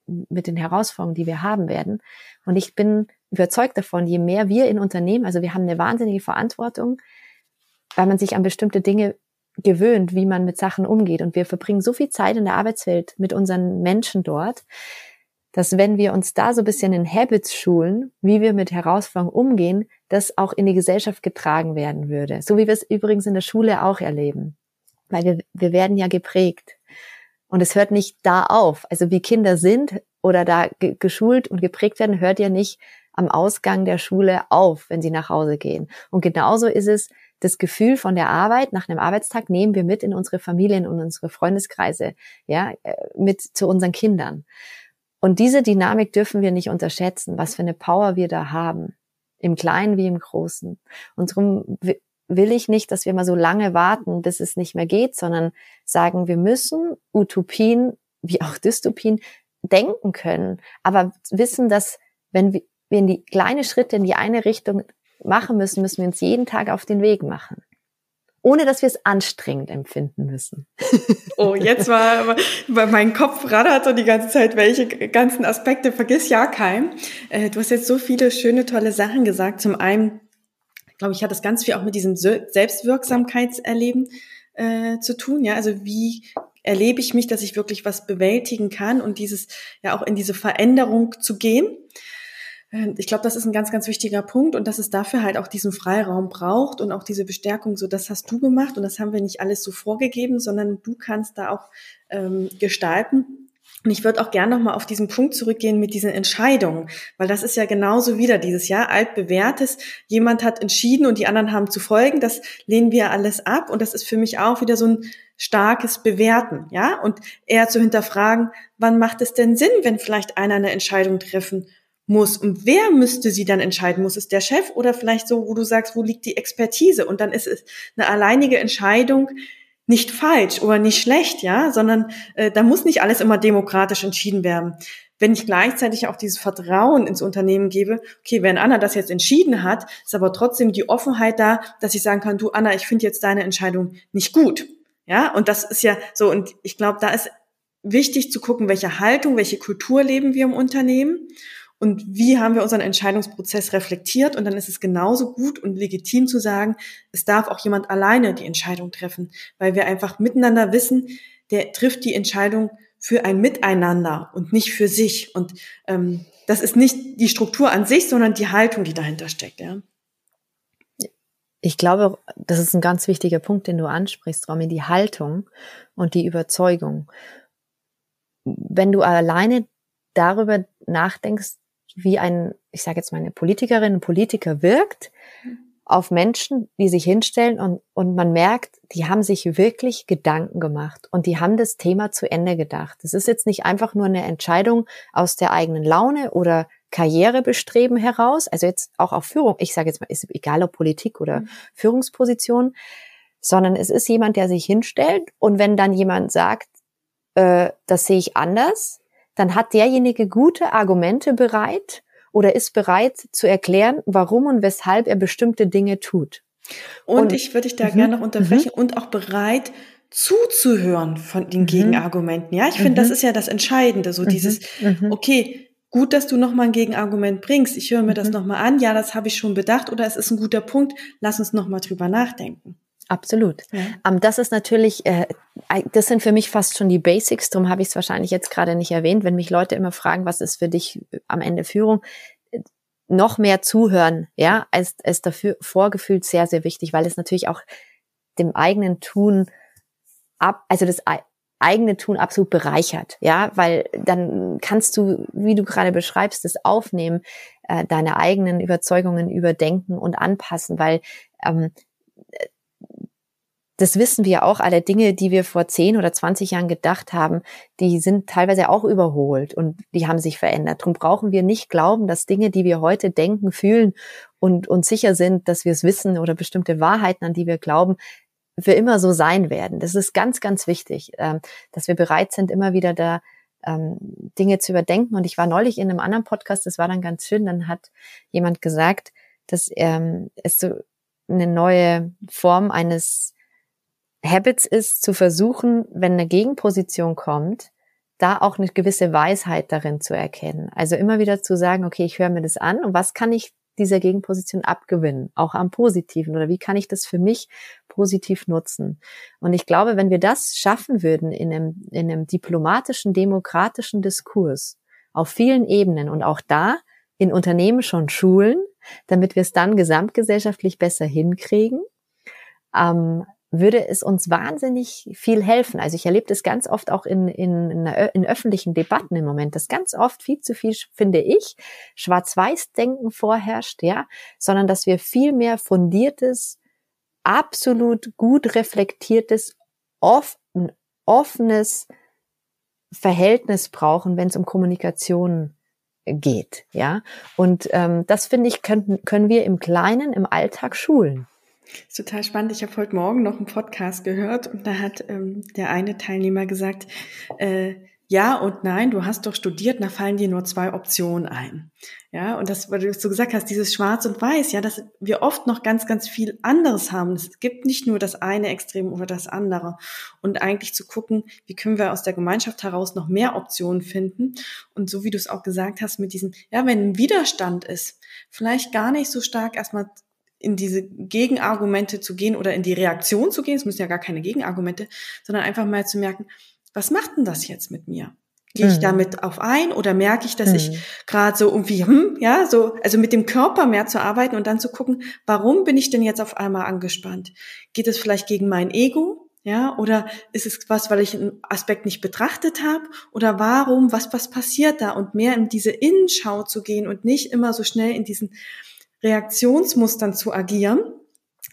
Speaker 2: mit den Herausforderungen, die wir haben werden. Und ich bin überzeugt davon, je mehr wir in Unternehmen, also wir haben eine wahnsinnige Verantwortung, weil man sich an bestimmte Dinge gewöhnt, wie man mit Sachen umgeht. Und wir verbringen so viel Zeit in der Arbeitswelt mit unseren Menschen dort, dass wenn wir uns da so ein bisschen in Habits schulen, wie wir mit Herausforderungen umgehen, das auch in die Gesellschaft getragen werden würde. So wie wir es übrigens in der Schule auch erleben. Weil wir, wir werden ja geprägt. Und es hört nicht da auf. Also wie Kinder sind oder da geschult und geprägt werden, hört ja nicht am Ausgang der Schule auf, wenn sie nach Hause gehen. Und genauso ist es, das Gefühl von der Arbeit nach einem Arbeitstag nehmen wir mit in unsere Familien und unsere Freundeskreise, ja, äh, mit zu unseren Kindern. Und diese Dynamik dürfen wir nicht unterschätzen, was für eine Power wir da haben, im Kleinen wie im Großen. Und darum will ich nicht, dass wir mal so lange warten, bis es nicht mehr geht, sondern sagen, wir müssen Utopien wie auch Dystopien denken können, aber wissen, dass wenn wir in die kleine Schritte in die eine Richtung machen müssen, müssen wir uns jeden Tag auf den Weg machen. Ohne dass wir es anstrengend empfinden müssen.
Speaker 1: Oh, jetzt war, mein Kopf raddert so die ganze Zeit, welche ganzen Aspekte, vergiss ja kein. Äh, du hast jetzt so viele schöne, tolle Sachen gesagt. Zum einen, glaube ich, hat das ganz viel auch mit diesem Selbstwirksamkeitserleben äh, zu tun. Ja, also wie erlebe ich mich, dass ich wirklich was bewältigen kann und dieses ja auch in diese Veränderung zu gehen. Ähm, ich glaube, das ist ein ganz, ganz wichtiger Punkt und dass es dafür halt auch diesen Freiraum braucht und auch diese Bestärkung, so das hast du gemacht und das haben wir nicht alles so vorgegeben, sondern du kannst da auch ähm, gestalten. Und ich würde auch gerne nochmal auf diesen Punkt zurückgehen mit diesen Entscheidungen, weil das ist ja genauso wieder dieses Jahr altbewährtes. Jemand hat entschieden und die anderen haben zu folgen. Das lehnen wir alles ab und das ist für mich auch wieder so ein starkes Bewerten, ja, und eher zu hinterfragen, wann macht es denn Sinn, wenn vielleicht einer eine Entscheidung treffen muss. Und wer müsste sie dann entscheiden? Muss es der Chef oder vielleicht so, wo du sagst, wo liegt die Expertise? Und dann ist es eine alleinige Entscheidung nicht falsch oder nicht schlecht, ja, sondern äh, da muss nicht alles immer demokratisch entschieden werden. Wenn ich gleichzeitig auch dieses Vertrauen ins Unternehmen gebe, okay, wenn Anna das jetzt entschieden hat, ist aber trotzdem die Offenheit da, dass ich sagen kann, du Anna, ich finde jetzt deine Entscheidung nicht gut. Ja, und das ist ja so, und ich glaube, da ist wichtig zu gucken, welche Haltung, welche Kultur leben wir im Unternehmen und wie haben wir unseren Entscheidungsprozess reflektiert. Und dann ist es genauso gut und legitim zu sagen, es darf auch jemand alleine die Entscheidung treffen, weil wir einfach miteinander wissen, der trifft die Entscheidung für ein Miteinander und nicht für sich. Und ähm, das ist nicht die Struktur an sich, sondern die Haltung, die dahinter steckt. Ja.
Speaker 2: Ich glaube, das ist ein ganz wichtiger Punkt, den du ansprichst, Romy, die Haltung und die Überzeugung. Wenn du alleine darüber nachdenkst, wie ein, ich sage jetzt mal, eine Politikerin, ein Politiker wirkt auf Menschen, die sich hinstellen und, und man merkt, die haben sich wirklich Gedanken gemacht und die haben das Thema zu Ende gedacht. Es ist jetzt nicht einfach nur eine Entscheidung aus der eigenen Laune oder Karrierebestreben heraus, also jetzt auch auf Führung, ich sage jetzt mal, ist egal ob Politik oder mhm. Führungsposition, sondern es ist jemand, der sich hinstellt und wenn dann jemand sagt, äh, das sehe ich anders, dann hat derjenige gute Argumente bereit oder ist bereit zu erklären, warum und weshalb er bestimmte Dinge tut.
Speaker 1: Und, und ich würde dich da -hmm, gerne noch unterbrechen -hmm. und auch bereit zuzuhören von den mhm. Gegenargumenten. Ja, ich finde, das mhm. ist ja das Entscheidende, so mhm. dieses, okay, gut, dass du nochmal ein Gegenargument bringst. Ich höre mir das nochmal an. Ja, das habe ich schon bedacht oder es ist ein guter Punkt. Lass uns nochmal drüber nachdenken.
Speaker 2: Absolut. Ja. Um, ähm, das ist natürlich, äh, das sind für mich fast schon die Basics, darum habe ich es wahrscheinlich jetzt gerade nicht erwähnt. Wenn mich Leute immer fragen, was ist für dich am Ende Führung, noch mehr zuhören, ja, als, als dafür vorgefühlt sehr, sehr wichtig, weil es natürlich auch dem eigenen Tun ab, also das eigene Tun absolut bereichert, ja, weil dann kannst du, wie du gerade beschreibst, das aufnehmen, äh, deine eigenen Überzeugungen überdenken und anpassen, weil ähm, das wissen wir auch, alle Dinge, die wir vor 10 oder 20 Jahren gedacht haben, die sind teilweise auch überholt und die haben sich verändert. Darum brauchen wir nicht glauben, dass Dinge, die wir heute denken, fühlen und uns sicher sind, dass wir es wissen oder bestimmte Wahrheiten, an die wir glauben, für immer so sein werden. Das ist ganz, ganz wichtig, ähm, dass wir bereit sind, immer wieder da ähm, Dinge zu überdenken. Und ich war neulich in einem anderen Podcast, das war dann ganz schön, dann hat jemand gesagt, dass ähm, es so eine neue Form eines Habits ist zu versuchen, wenn eine Gegenposition kommt, da auch eine gewisse Weisheit darin zu erkennen. Also immer wieder zu sagen, okay, ich höre mir das an und was kann ich dieser Gegenposition abgewinnen, auch am Positiven oder wie kann ich das für mich positiv nutzen? Und ich glaube, wenn wir das schaffen würden in einem, in einem diplomatischen, demokratischen Diskurs auf vielen Ebenen und auch da in Unternehmen schon schulen, damit wir es dann gesamtgesellschaftlich besser hinkriegen, ähm, würde es uns wahnsinnig viel helfen. Also ich erlebe das ganz oft auch in, in, in, öffentlichen Debatten im Moment, dass ganz oft viel zu viel, finde ich, Schwarz-Weiß-Denken vorherrscht, ja, sondern dass wir viel mehr fundiertes, absolut gut reflektiertes, offen, offenes Verhältnis brauchen, wenn es um Kommunikation geht, ja. Und ähm, das finde ich können, können wir im Kleinen, im Alltag schulen.
Speaker 1: Das ist total spannend. Ich habe heute Morgen noch einen Podcast gehört und da hat ähm, der eine Teilnehmer gesagt, äh, ja und nein, du hast doch studiert, da fallen dir nur zwei Optionen ein. Ja, und das, weil du so gesagt hast, dieses Schwarz und Weiß, ja, dass wir oft noch ganz, ganz viel anderes haben. Es gibt nicht nur das eine Extrem oder das andere. Und eigentlich zu gucken, wie können wir aus der Gemeinschaft heraus noch mehr Optionen finden. Und so wie du es auch gesagt hast, mit diesem, ja, wenn ein Widerstand ist, vielleicht gar nicht so stark erstmal in diese Gegenargumente zu gehen oder in die Reaktion zu gehen, es müssen ja gar keine Gegenargumente, sondern einfach mal zu merken, was macht denn das jetzt mit mir? Gehe ich mhm. damit auf ein oder merke ich, dass mhm. ich gerade so irgendwie, hm, ja, so, also mit dem Körper mehr zu arbeiten und dann zu gucken, warum bin ich denn jetzt auf einmal angespannt? Geht es vielleicht gegen mein Ego? Ja, oder ist es was, weil ich einen Aspekt nicht betrachtet habe? Oder warum, was, was passiert da? Und mehr in diese Innenschau zu gehen und nicht immer so schnell in diesen Reaktionsmustern zu agieren,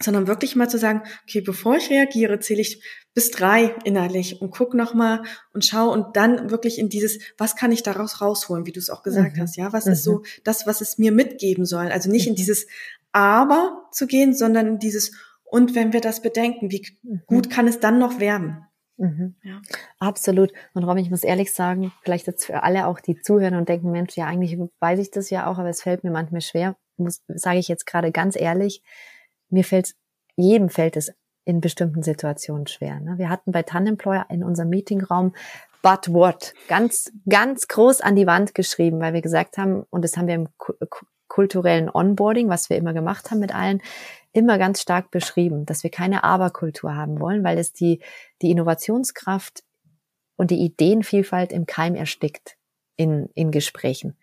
Speaker 1: sondern wirklich mal zu sagen, okay, bevor ich reagiere, zähle ich bis drei innerlich und guck nochmal und schau und dann wirklich in dieses, was kann ich daraus rausholen, wie du es auch gesagt mhm. hast, ja, was mhm. ist so das, was es mir mitgeben soll. Also nicht mhm. in dieses Aber zu gehen, sondern in dieses, und wenn wir das bedenken, wie mhm. gut kann es dann noch werden?
Speaker 2: Mhm. Ja. Absolut. Und Robin, ich muss ehrlich sagen, vielleicht jetzt für alle auch, die zuhören und denken, Mensch, ja, eigentlich weiß ich das ja auch, aber es fällt mir manchmal schwer, muss, sage ich jetzt gerade ganz ehrlich, mir fällt, jedem fällt es in bestimmten Situationen schwer. Ne? Wir hatten bei Tannemployer in unserem Meetingraum But what? Ganz, ganz groß an die Wand geschrieben, weil wir gesagt haben, und das haben wir im kulturellen Onboarding, was wir immer gemacht haben mit allen, immer ganz stark beschrieben, dass wir keine Aberkultur haben wollen, weil es die, die Innovationskraft und die Ideenvielfalt im Keim erstickt in, in Gesprächen.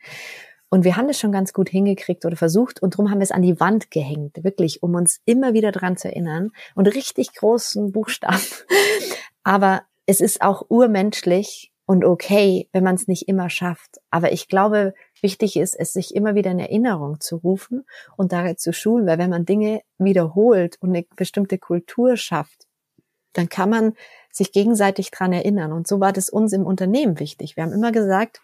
Speaker 2: Und wir haben das schon ganz gut hingekriegt oder versucht und darum haben wir es an die Wand gehängt, wirklich, um uns immer wieder dran zu erinnern und richtig großen Buchstaben. Aber es ist auch urmenschlich und okay, wenn man es nicht immer schafft. Aber ich glaube, wichtig ist, es sich immer wieder in Erinnerung zu rufen und darin zu schulen, weil wenn man Dinge wiederholt und eine bestimmte Kultur schafft, dann kann man sich gegenseitig dran erinnern. Und so war das uns im Unternehmen wichtig. Wir haben immer gesagt,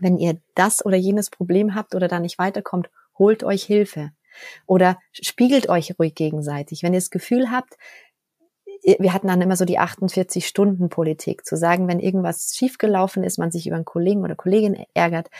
Speaker 2: wenn ihr das oder jenes Problem habt oder da nicht weiterkommt, holt euch Hilfe oder spiegelt euch ruhig gegenseitig. Wenn ihr das Gefühl habt, wir hatten dann immer so die 48-Stunden-Politik, zu sagen, wenn irgendwas schiefgelaufen ist, man sich über einen Kollegen oder Kollegin ärgert,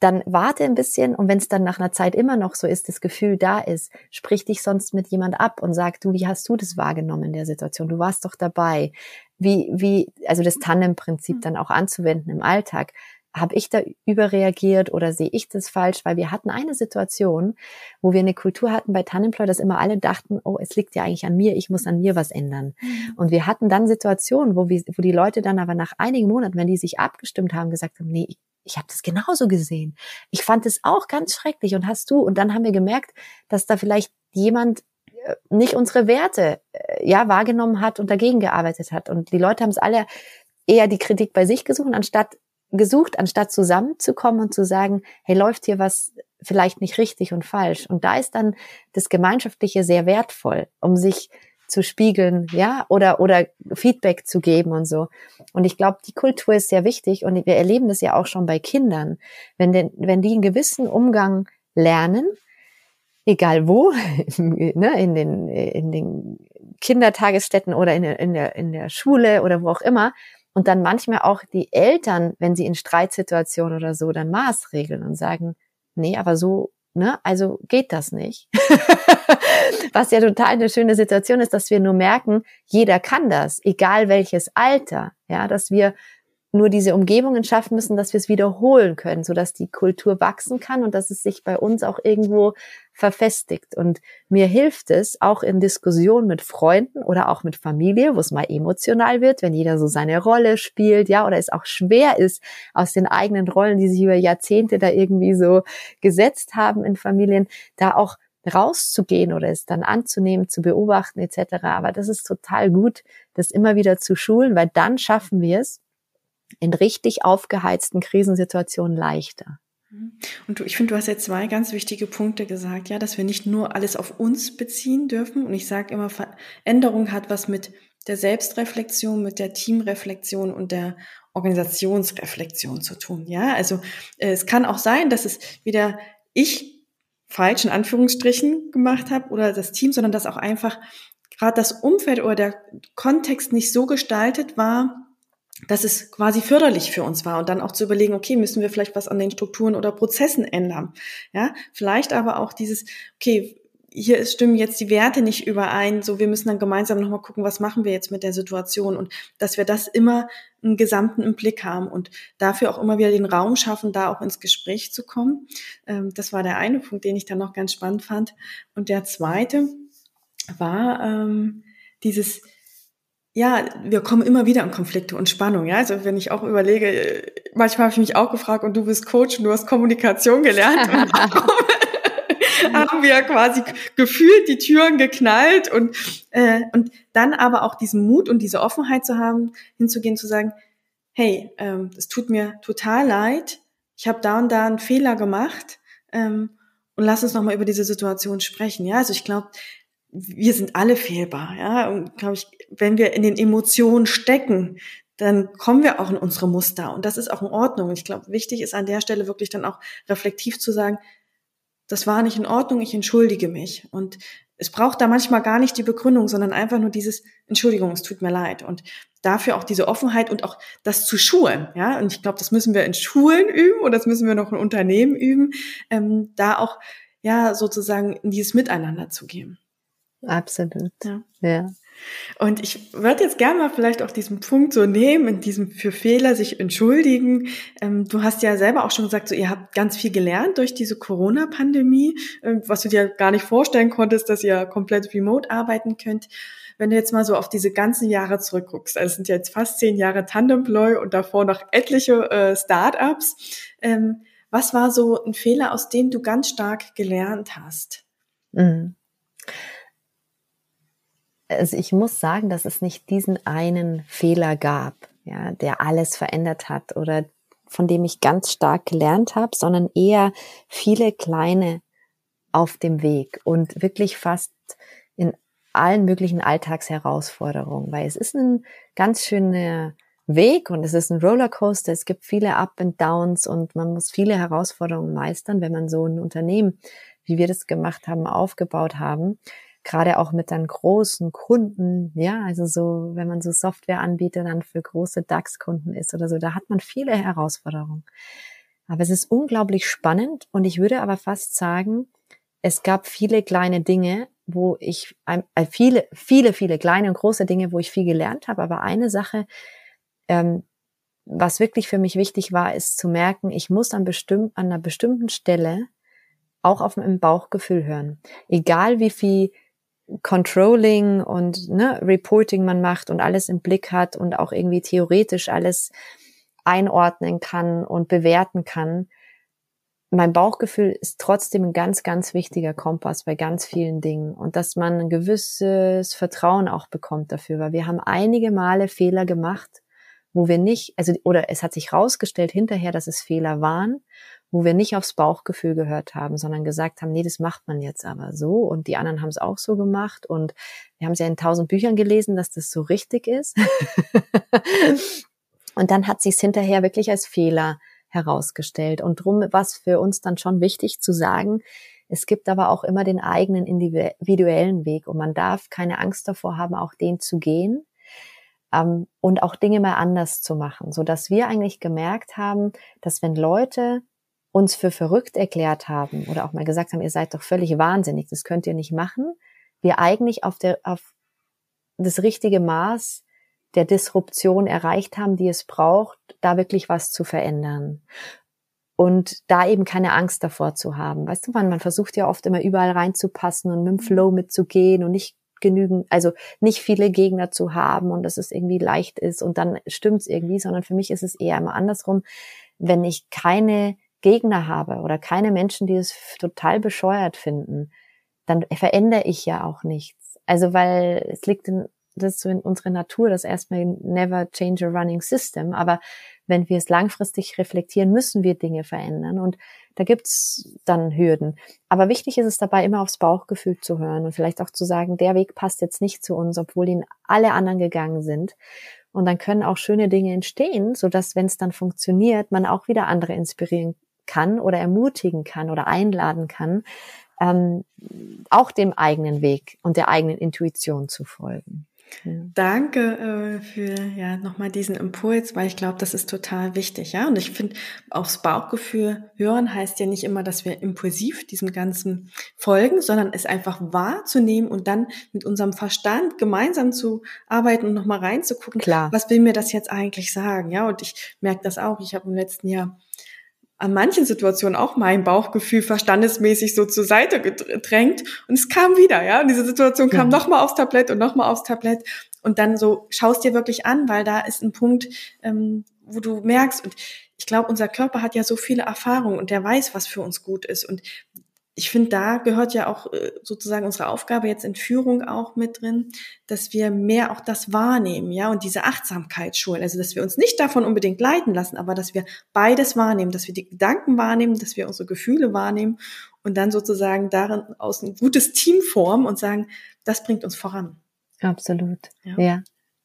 Speaker 2: dann warte ein bisschen und wenn es dann nach einer Zeit immer noch so ist, das Gefühl da ist, sprich dich sonst mit jemand ab und sag du, wie hast du das wahrgenommen in der Situation? Du warst doch dabei. Wie, wie, also das Tandem-Prinzip dann auch anzuwenden im Alltag habe ich da überreagiert oder sehe ich das falsch? Weil wir hatten eine Situation, wo wir eine Kultur hatten bei Tannenploy, dass immer alle dachten, oh, es liegt ja eigentlich an mir, ich muss an mir was ändern. Mhm. Und wir hatten dann Situationen, wo, wir, wo die Leute dann aber nach einigen Monaten, wenn die sich abgestimmt haben, gesagt haben, nee, ich, habe das genauso gesehen. Ich fand es auch ganz schrecklich und hast du. Und dann haben wir gemerkt, dass da vielleicht jemand äh, nicht unsere Werte äh, ja wahrgenommen hat und dagegen gearbeitet hat. Und die Leute haben es alle eher die Kritik bei sich gesucht, anstatt gesucht, anstatt zusammenzukommen und zu sagen, hey, läuft hier was vielleicht nicht richtig und falsch. Und da ist dann das Gemeinschaftliche sehr wertvoll, um sich zu spiegeln, ja, oder, oder Feedback zu geben und so. Und ich glaube, die Kultur ist sehr wichtig und wir erleben das ja auch schon bei Kindern. Wenn, denn, wenn die einen gewissen Umgang lernen, egal wo, ne, in den, in den Kindertagesstätten oder in, in, der, in der Schule oder wo auch immer, und dann manchmal auch die Eltern, wenn sie in Streitsituationen oder so dann maßregeln und sagen, nee, aber so, Ne? Also geht das nicht. Was ja total eine schöne Situation ist, dass wir nur merken, jeder kann das, egal welches Alter. Ja, dass wir nur diese Umgebungen schaffen müssen, dass wir es wiederholen können, so dass die Kultur wachsen kann und dass es sich bei uns auch irgendwo verfestigt. Und mir hilft es auch in Diskussionen mit Freunden oder auch mit Familie, wo es mal emotional wird, wenn jeder so seine Rolle spielt, ja, oder es auch schwer ist, aus den eigenen Rollen, die sich über Jahrzehnte da irgendwie so gesetzt haben in Familien, da auch rauszugehen oder es dann anzunehmen, zu beobachten etc. Aber das ist total gut, das immer wieder zu schulen, weil dann schaffen wir es, in richtig aufgeheizten Krisensituationen leichter.
Speaker 1: Mhm. Und du, ich finde, du hast jetzt zwei ganz wichtige Punkte gesagt, ja, dass wir nicht nur alles auf uns beziehen dürfen. Und ich sage immer, Veränderung hat was mit der Selbstreflexion, mit der Teamreflexion und der Organisationsreflexion zu tun. Ja, also äh, es kann auch sein, dass es wieder ich falsch in Anführungsstrichen gemacht habe oder das Team, sondern dass auch einfach gerade das Umfeld oder der Kontext nicht so gestaltet war, dass es quasi förderlich für uns war und dann auch zu überlegen, okay, müssen wir vielleicht was an den Strukturen oder Prozessen ändern? Ja, vielleicht aber auch dieses, okay, hier stimmen jetzt die Werte nicht überein, so wir müssen dann gemeinsam nochmal gucken, was machen wir jetzt mit der Situation und dass wir das immer im Gesamten im Blick haben und dafür auch immer wieder den Raum schaffen, da auch ins Gespräch zu kommen. Ähm, das war der eine Punkt, den ich dann noch ganz spannend fand. Und der zweite war ähm, dieses, ja, wir kommen immer wieder in Konflikte und Spannung. Ja, also wenn ich auch überlege, manchmal habe ich mich auch gefragt, und du bist Coach und du hast Kommunikation gelernt. haben wir quasi gefühlt die Türen geknallt und äh, und dann aber auch diesen Mut und diese Offenheit zu haben, hinzugehen, zu sagen, hey, ähm, es tut mir total leid, ich habe da und da einen Fehler gemacht ähm, und lass uns noch mal über diese Situation sprechen. Ja, also ich glaube, wir sind alle fehlbar, ja. Und glaube ich, wenn wir in den Emotionen stecken, dann kommen wir auch in unsere Muster. Und das ist auch in Ordnung. Ich glaube, wichtig ist an der Stelle wirklich dann auch reflektiv zu sagen, das war nicht in Ordnung, ich entschuldige mich. Und es braucht da manchmal gar nicht die Begründung, sondern einfach nur dieses Entschuldigung, es tut mir leid. Und dafür auch diese Offenheit und auch das zu schulen. Ja, und ich glaube, das müssen wir in Schulen üben und das müssen wir noch in Unternehmen üben, ähm, da auch ja sozusagen in dieses Miteinander zu gehen.
Speaker 2: Absolut. Ja. ja.
Speaker 1: Und ich würde jetzt gerne mal vielleicht auch diesen Punkt so nehmen, in diesem für Fehler sich entschuldigen. Ähm, du hast ja selber auch schon gesagt, so ihr habt ganz viel gelernt durch diese Corona-Pandemie, äh, was du dir gar nicht vorstellen konntest, dass ihr komplett remote arbeiten könnt. Wenn du jetzt mal so auf diese ganzen Jahre zurückguckst, also es sind jetzt fast zehn Jahre Tandemploy und davor noch etliche äh, Startups. Ähm, was war so ein Fehler, aus dem du ganz stark gelernt hast? Mhm
Speaker 2: also ich muss sagen, dass es nicht diesen einen Fehler gab, ja, der alles verändert hat oder von dem ich ganz stark gelernt habe, sondern eher viele kleine auf dem Weg und wirklich fast in allen möglichen Alltagsherausforderungen, weil es ist ein ganz schöner Weg und es ist ein Rollercoaster. Es gibt viele Up and Downs und man muss viele Herausforderungen meistern, wenn man so ein Unternehmen, wie wir das gemacht haben, aufgebaut haben gerade auch mit dann großen Kunden, ja, also so, wenn man so Softwareanbieter dann für große DAX-Kunden ist oder so, da hat man viele Herausforderungen. Aber es ist unglaublich spannend und ich würde aber fast sagen, es gab viele kleine Dinge, wo ich äh, viele, viele, viele kleine und große Dinge, wo ich viel gelernt habe. Aber eine Sache, ähm, was wirklich für mich wichtig war, ist zu merken, ich muss an, bestimmt, an einer bestimmten Stelle auch auf meinem Bauchgefühl hören. Egal wie viel Controlling und ne, Reporting man macht und alles im Blick hat und auch irgendwie theoretisch alles einordnen kann und bewerten kann. Mein Bauchgefühl ist trotzdem ein ganz, ganz wichtiger Kompass bei ganz vielen Dingen und dass man ein gewisses Vertrauen auch bekommt dafür, weil wir haben einige Male Fehler gemacht, wo wir nicht, also, oder es hat sich rausgestellt hinterher, dass es Fehler waren wo wir nicht aufs Bauchgefühl gehört haben, sondern gesagt haben, nee, das macht man jetzt aber so. Und die anderen haben es auch so gemacht. Und wir haben es ja in tausend Büchern gelesen, dass das so richtig ist. und dann hat sich es hinterher wirklich als Fehler herausgestellt. Und drum war es für uns dann schon wichtig zu sagen, es gibt aber auch immer den eigenen individuellen Weg. Und man darf keine Angst davor haben, auch den zu gehen ähm, und auch Dinge mal anders zu machen, so dass wir eigentlich gemerkt haben, dass wenn Leute uns für verrückt erklärt haben oder auch mal gesagt haben, ihr seid doch völlig wahnsinnig, das könnt ihr nicht machen, wir eigentlich auf der, auf das richtige Maß der Disruption erreicht haben, die es braucht, da wirklich was zu verändern. Und da eben keine Angst davor zu haben. Weißt du, man, man versucht ja oft immer überall reinzupassen und mit dem Flow mitzugehen und nicht genügend, also nicht viele Gegner zu haben und dass es irgendwie leicht ist und dann stimmt's irgendwie, sondern für mich ist es eher immer andersrum. Wenn ich keine Gegner habe oder keine Menschen, die es total bescheuert finden, dann verändere ich ja auch nichts. Also weil es liegt in, das ist so in unserer Natur, das erstmal never change a running system, aber wenn wir es langfristig reflektieren, müssen wir Dinge verändern und da gibt's dann Hürden. Aber wichtig ist es dabei, immer aufs Bauchgefühl zu hören und vielleicht auch zu sagen, der Weg passt jetzt nicht zu uns, obwohl ihn alle anderen gegangen sind. Und dann können auch schöne Dinge entstehen, so dass, wenn es dann funktioniert, man auch wieder andere inspirieren kann oder ermutigen kann oder einladen kann, ähm, auch dem eigenen Weg und der eigenen Intuition zu folgen.
Speaker 1: Ja. Danke äh, für ja nochmal diesen Impuls, weil ich glaube, das ist total wichtig, ja. Und ich finde, aufs Bauchgefühl hören heißt ja nicht immer, dass wir impulsiv diesem Ganzen folgen, sondern es einfach wahrzunehmen und dann mit unserem Verstand gemeinsam zu arbeiten und nochmal reinzugucken,
Speaker 2: Klar.
Speaker 1: was will mir das jetzt eigentlich sagen, ja. Und ich merke das auch. Ich habe im letzten Jahr an manchen Situationen auch mein Bauchgefühl verstandesmäßig so zur Seite gedrängt und es kam wieder, ja. Und diese Situation kam ja. nochmal aufs Tablett und nochmal aufs Tablett und dann so schaust dir wirklich an, weil da ist ein Punkt, ähm, wo du merkst und ich glaube, unser Körper hat ja so viele Erfahrungen und der weiß, was für uns gut ist und ich finde, da gehört ja auch äh, sozusagen unsere Aufgabe jetzt in Führung auch mit drin, dass wir mehr auch das wahrnehmen, ja, und diese Achtsamkeit schulen. Also, dass wir uns nicht davon unbedingt leiten lassen, aber dass wir beides wahrnehmen, dass wir die Gedanken wahrnehmen, dass wir unsere Gefühle wahrnehmen und dann sozusagen darin aus ein gutes Team formen und sagen, das bringt uns voran.
Speaker 2: Absolut. ja. ja.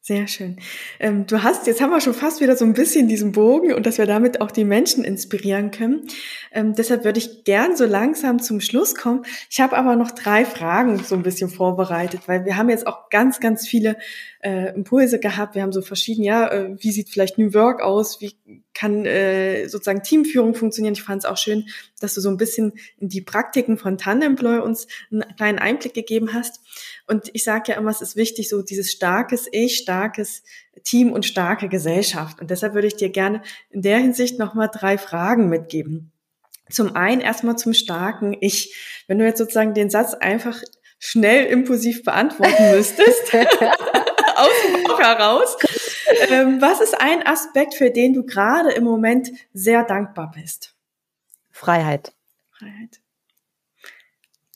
Speaker 1: Sehr schön. Ähm, du hast, jetzt haben wir schon fast wieder so ein bisschen diesen Bogen und dass wir damit auch die Menschen inspirieren können. Ähm, deshalb würde ich gern so langsam zum Schluss kommen. Ich habe aber noch drei Fragen so ein bisschen vorbereitet, weil wir haben jetzt auch ganz, ganz viele äh, Impulse gehabt. Wir haben so verschiedene, ja, äh, wie sieht vielleicht New Work aus? Wie kann äh, sozusagen Teamführung funktionieren? Ich fand es auch schön, dass du so ein bisschen in die Praktiken von Tandemploy uns einen kleinen Einblick gegeben hast. Und ich sage ja immer, es ist wichtig, so dieses starkes Ich, starkes Team und starke Gesellschaft. Und deshalb würde ich dir gerne in der Hinsicht nochmal drei Fragen mitgeben. Zum einen erstmal zum starken Ich. Wenn du jetzt sozusagen den Satz einfach schnell impulsiv beantworten müsstest, aus dem Bauch heraus, ähm, was ist ein Aspekt, für den du gerade im Moment sehr dankbar bist?
Speaker 2: Freiheit.
Speaker 1: Freiheit.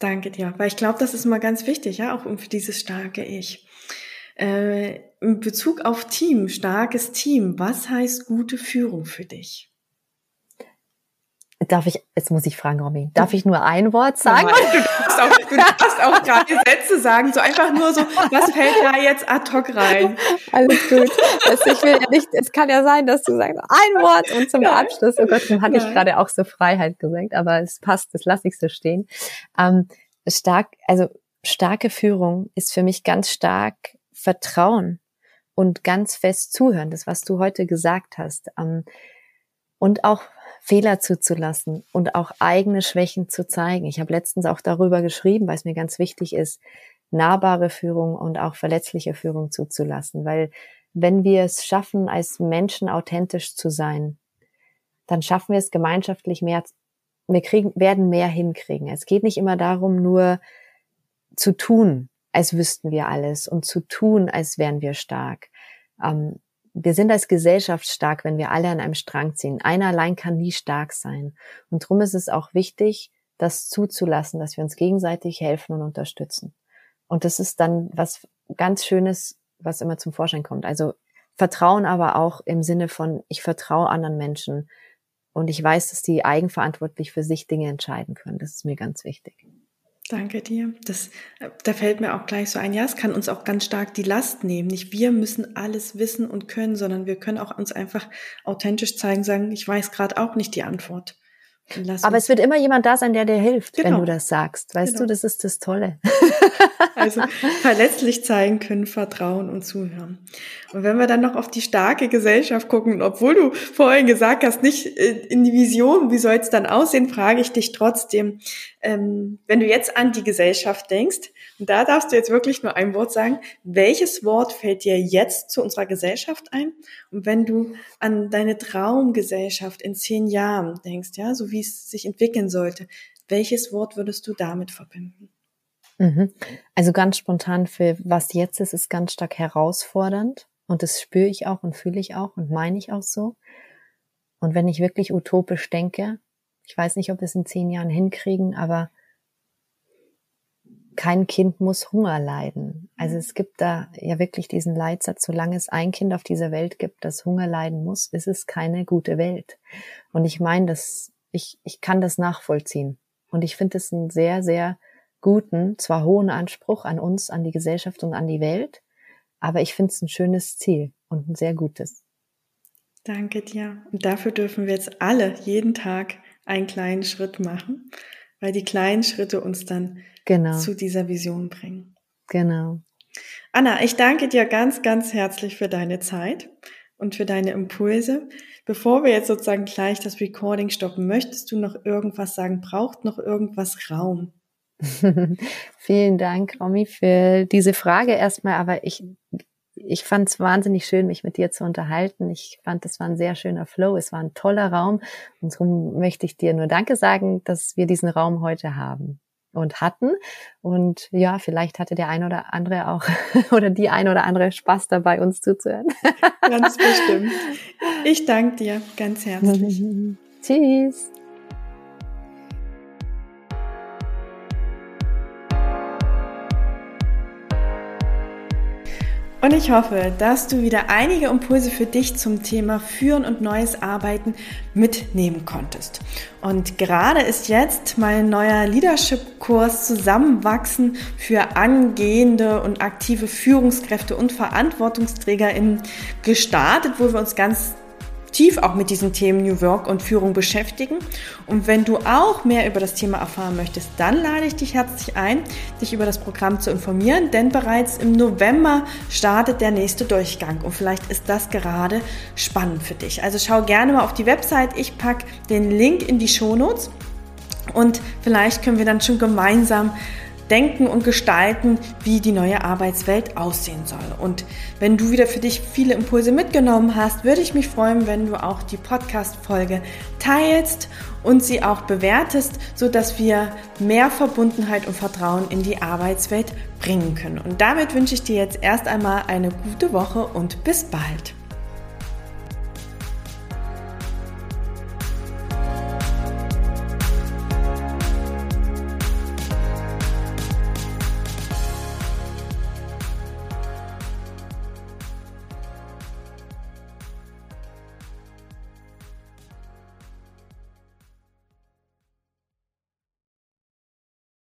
Speaker 1: Danke dir, weil ich glaube, das ist mal ganz wichtig, ja, auch für dieses starke Ich. Äh, in Bezug auf Team, starkes Team, was heißt gute Führung für dich?
Speaker 2: Darf ich, jetzt muss ich fragen, Robin, darf ich nur ein Wort sagen?
Speaker 1: Nein, du darfst auch, du darfst auch drei Sätze sagen, so einfach nur so, was fällt da jetzt ad hoc rein?
Speaker 2: Alles gut. Also ich will ja nicht, es kann ja sein, dass du sagst, ein Wort und zum Nein. Abschluss, oh Gott, dann hatte Nein. ich gerade auch so Freiheit gesagt, aber es passt, das lasse ich so stehen. Ähm, stark, also starke Führung ist für mich ganz stark Vertrauen und ganz fest zuhören, das was du heute gesagt hast. Ähm, und auch Fehler zuzulassen und auch eigene Schwächen zu zeigen. Ich habe letztens auch darüber geschrieben, weil es mir ganz wichtig ist, nahbare Führung und auch verletzliche Führung zuzulassen, weil wenn wir es schaffen, als Menschen authentisch zu sein, dann schaffen wir es gemeinschaftlich mehr, wir kriegen, werden mehr hinkriegen. Es geht nicht immer darum, nur zu tun, als wüssten wir alles und zu tun, als wären wir stark. Ähm, wir sind als Gesellschaft stark, wenn wir alle an einem Strang ziehen. Einer allein kann nie stark sein. Und darum ist es auch wichtig, das zuzulassen, dass wir uns gegenseitig helfen und unterstützen. Und das ist dann was ganz Schönes, was immer zum Vorschein kommt. Also Vertrauen aber auch im Sinne von, ich vertraue anderen Menschen und ich weiß, dass die eigenverantwortlich für sich Dinge entscheiden können. Das ist mir ganz wichtig.
Speaker 1: Danke dir. Das, da fällt mir auch gleich so ein, ja, es kann uns auch ganz stark die Last nehmen. Nicht wir müssen alles wissen und können, sondern wir können auch uns einfach authentisch zeigen, sagen, ich weiß gerade auch nicht die Antwort.
Speaker 2: Aber es wird immer jemand da sein, der dir hilft, genau. wenn du das sagst. Weißt genau. du, das ist das Tolle.
Speaker 1: Also verletzlich zeigen können, vertrauen und zuhören. Und wenn wir dann noch auf die starke Gesellschaft gucken, obwohl du vorhin gesagt hast, nicht äh, in die Vision, wie soll es dann aussehen, frage ich dich trotzdem, ähm, wenn du jetzt an die Gesellschaft denkst, und da darfst du jetzt wirklich nur ein Wort sagen, welches Wort fällt dir jetzt zu unserer Gesellschaft ein? Und wenn du an deine Traumgesellschaft in zehn Jahren denkst, ja, so wie es sich entwickeln sollte, welches Wort würdest du damit verbinden?
Speaker 2: Mhm. Also ganz spontan für was jetzt ist, ist ganz stark herausfordernd. Und das spüre ich auch und fühle ich auch und meine ich auch so. Und wenn ich wirklich utopisch denke, ich weiß nicht, ob wir es in zehn Jahren hinkriegen, aber kein Kind muss Hunger leiden. Also es gibt da ja wirklich diesen Leitsatz, solange es ein Kind auf dieser Welt gibt, das Hunger leiden muss, ist es keine gute Welt. Und ich meine, dass ich, ich kann das nachvollziehen. Und ich finde es einen sehr, sehr guten, zwar hohen Anspruch an uns, an die Gesellschaft und an die Welt, aber ich finde es ein schönes Ziel und ein sehr gutes.
Speaker 1: Danke dir. Und dafür dürfen wir jetzt alle jeden Tag einen kleinen Schritt machen, weil die kleinen Schritte uns dann genau. zu dieser Vision bringen.
Speaker 2: Genau.
Speaker 1: Anna, ich danke dir ganz, ganz herzlich für deine Zeit und für deine Impulse. Bevor wir jetzt sozusagen gleich das Recording stoppen, möchtest du noch irgendwas sagen? Braucht noch irgendwas Raum?
Speaker 2: Vielen Dank, Romy, für diese Frage erstmal. Aber ich, ich fand es wahnsinnig schön, mich mit dir zu unterhalten. Ich fand, es war ein sehr schöner Flow. Es war ein toller Raum. Und darum möchte ich dir nur Danke sagen, dass wir diesen Raum heute haben und hatten. Und ja, vielleicht hatte der ein oder andere auch oder die ein oder andere Spaß dabei, uns zuzuhören.
Speaker 1: Ganz bestimmt. Ich danke dir ganz herzlich.
Speaker 2: Tschüss.
Speaker 1: Und ich hoffe, dass du wieder einige Impulse für dich zum Thema Führen und neues Arbeiten mitnehmen konntest. Und gerade ist jetzt mein neuer Leadership-Kurs Zusammenwachsen für angehende und aktive Führungskräfte und VerantwortungsträgerInnen gestartet, wo wir uns ganz tief auch mit diesen Themen New Work und Führung beschäftigen. Und wenn du auch mehr über das Thema erfahren möchtest, dann lade ich dich herzlich ein, dich über das Programm zu informieren, denn bereits im November startet der nächste Durchgang und vielleicht ist das gerade spannend für dich. Also schau gerne mal auf die Website, ich packe den Link in die Shownotes und vielleicht können wir dann schon gemeinsam denken und gestalten, wie die neue Arbeitswelt aussehen soll. Und wenn du wieder für dich viele Impulse mitgenommen hast, würde ich mich freuen, wenn du auch die Podcast-Folge teilst und sie auch bewertest, so dass wir mehr Verbundenheit und Vertrauen in die Arbeitswelt bringen können. Und damit wünsche ich dir jetzt erst einmal eine gute Woche und bis bald.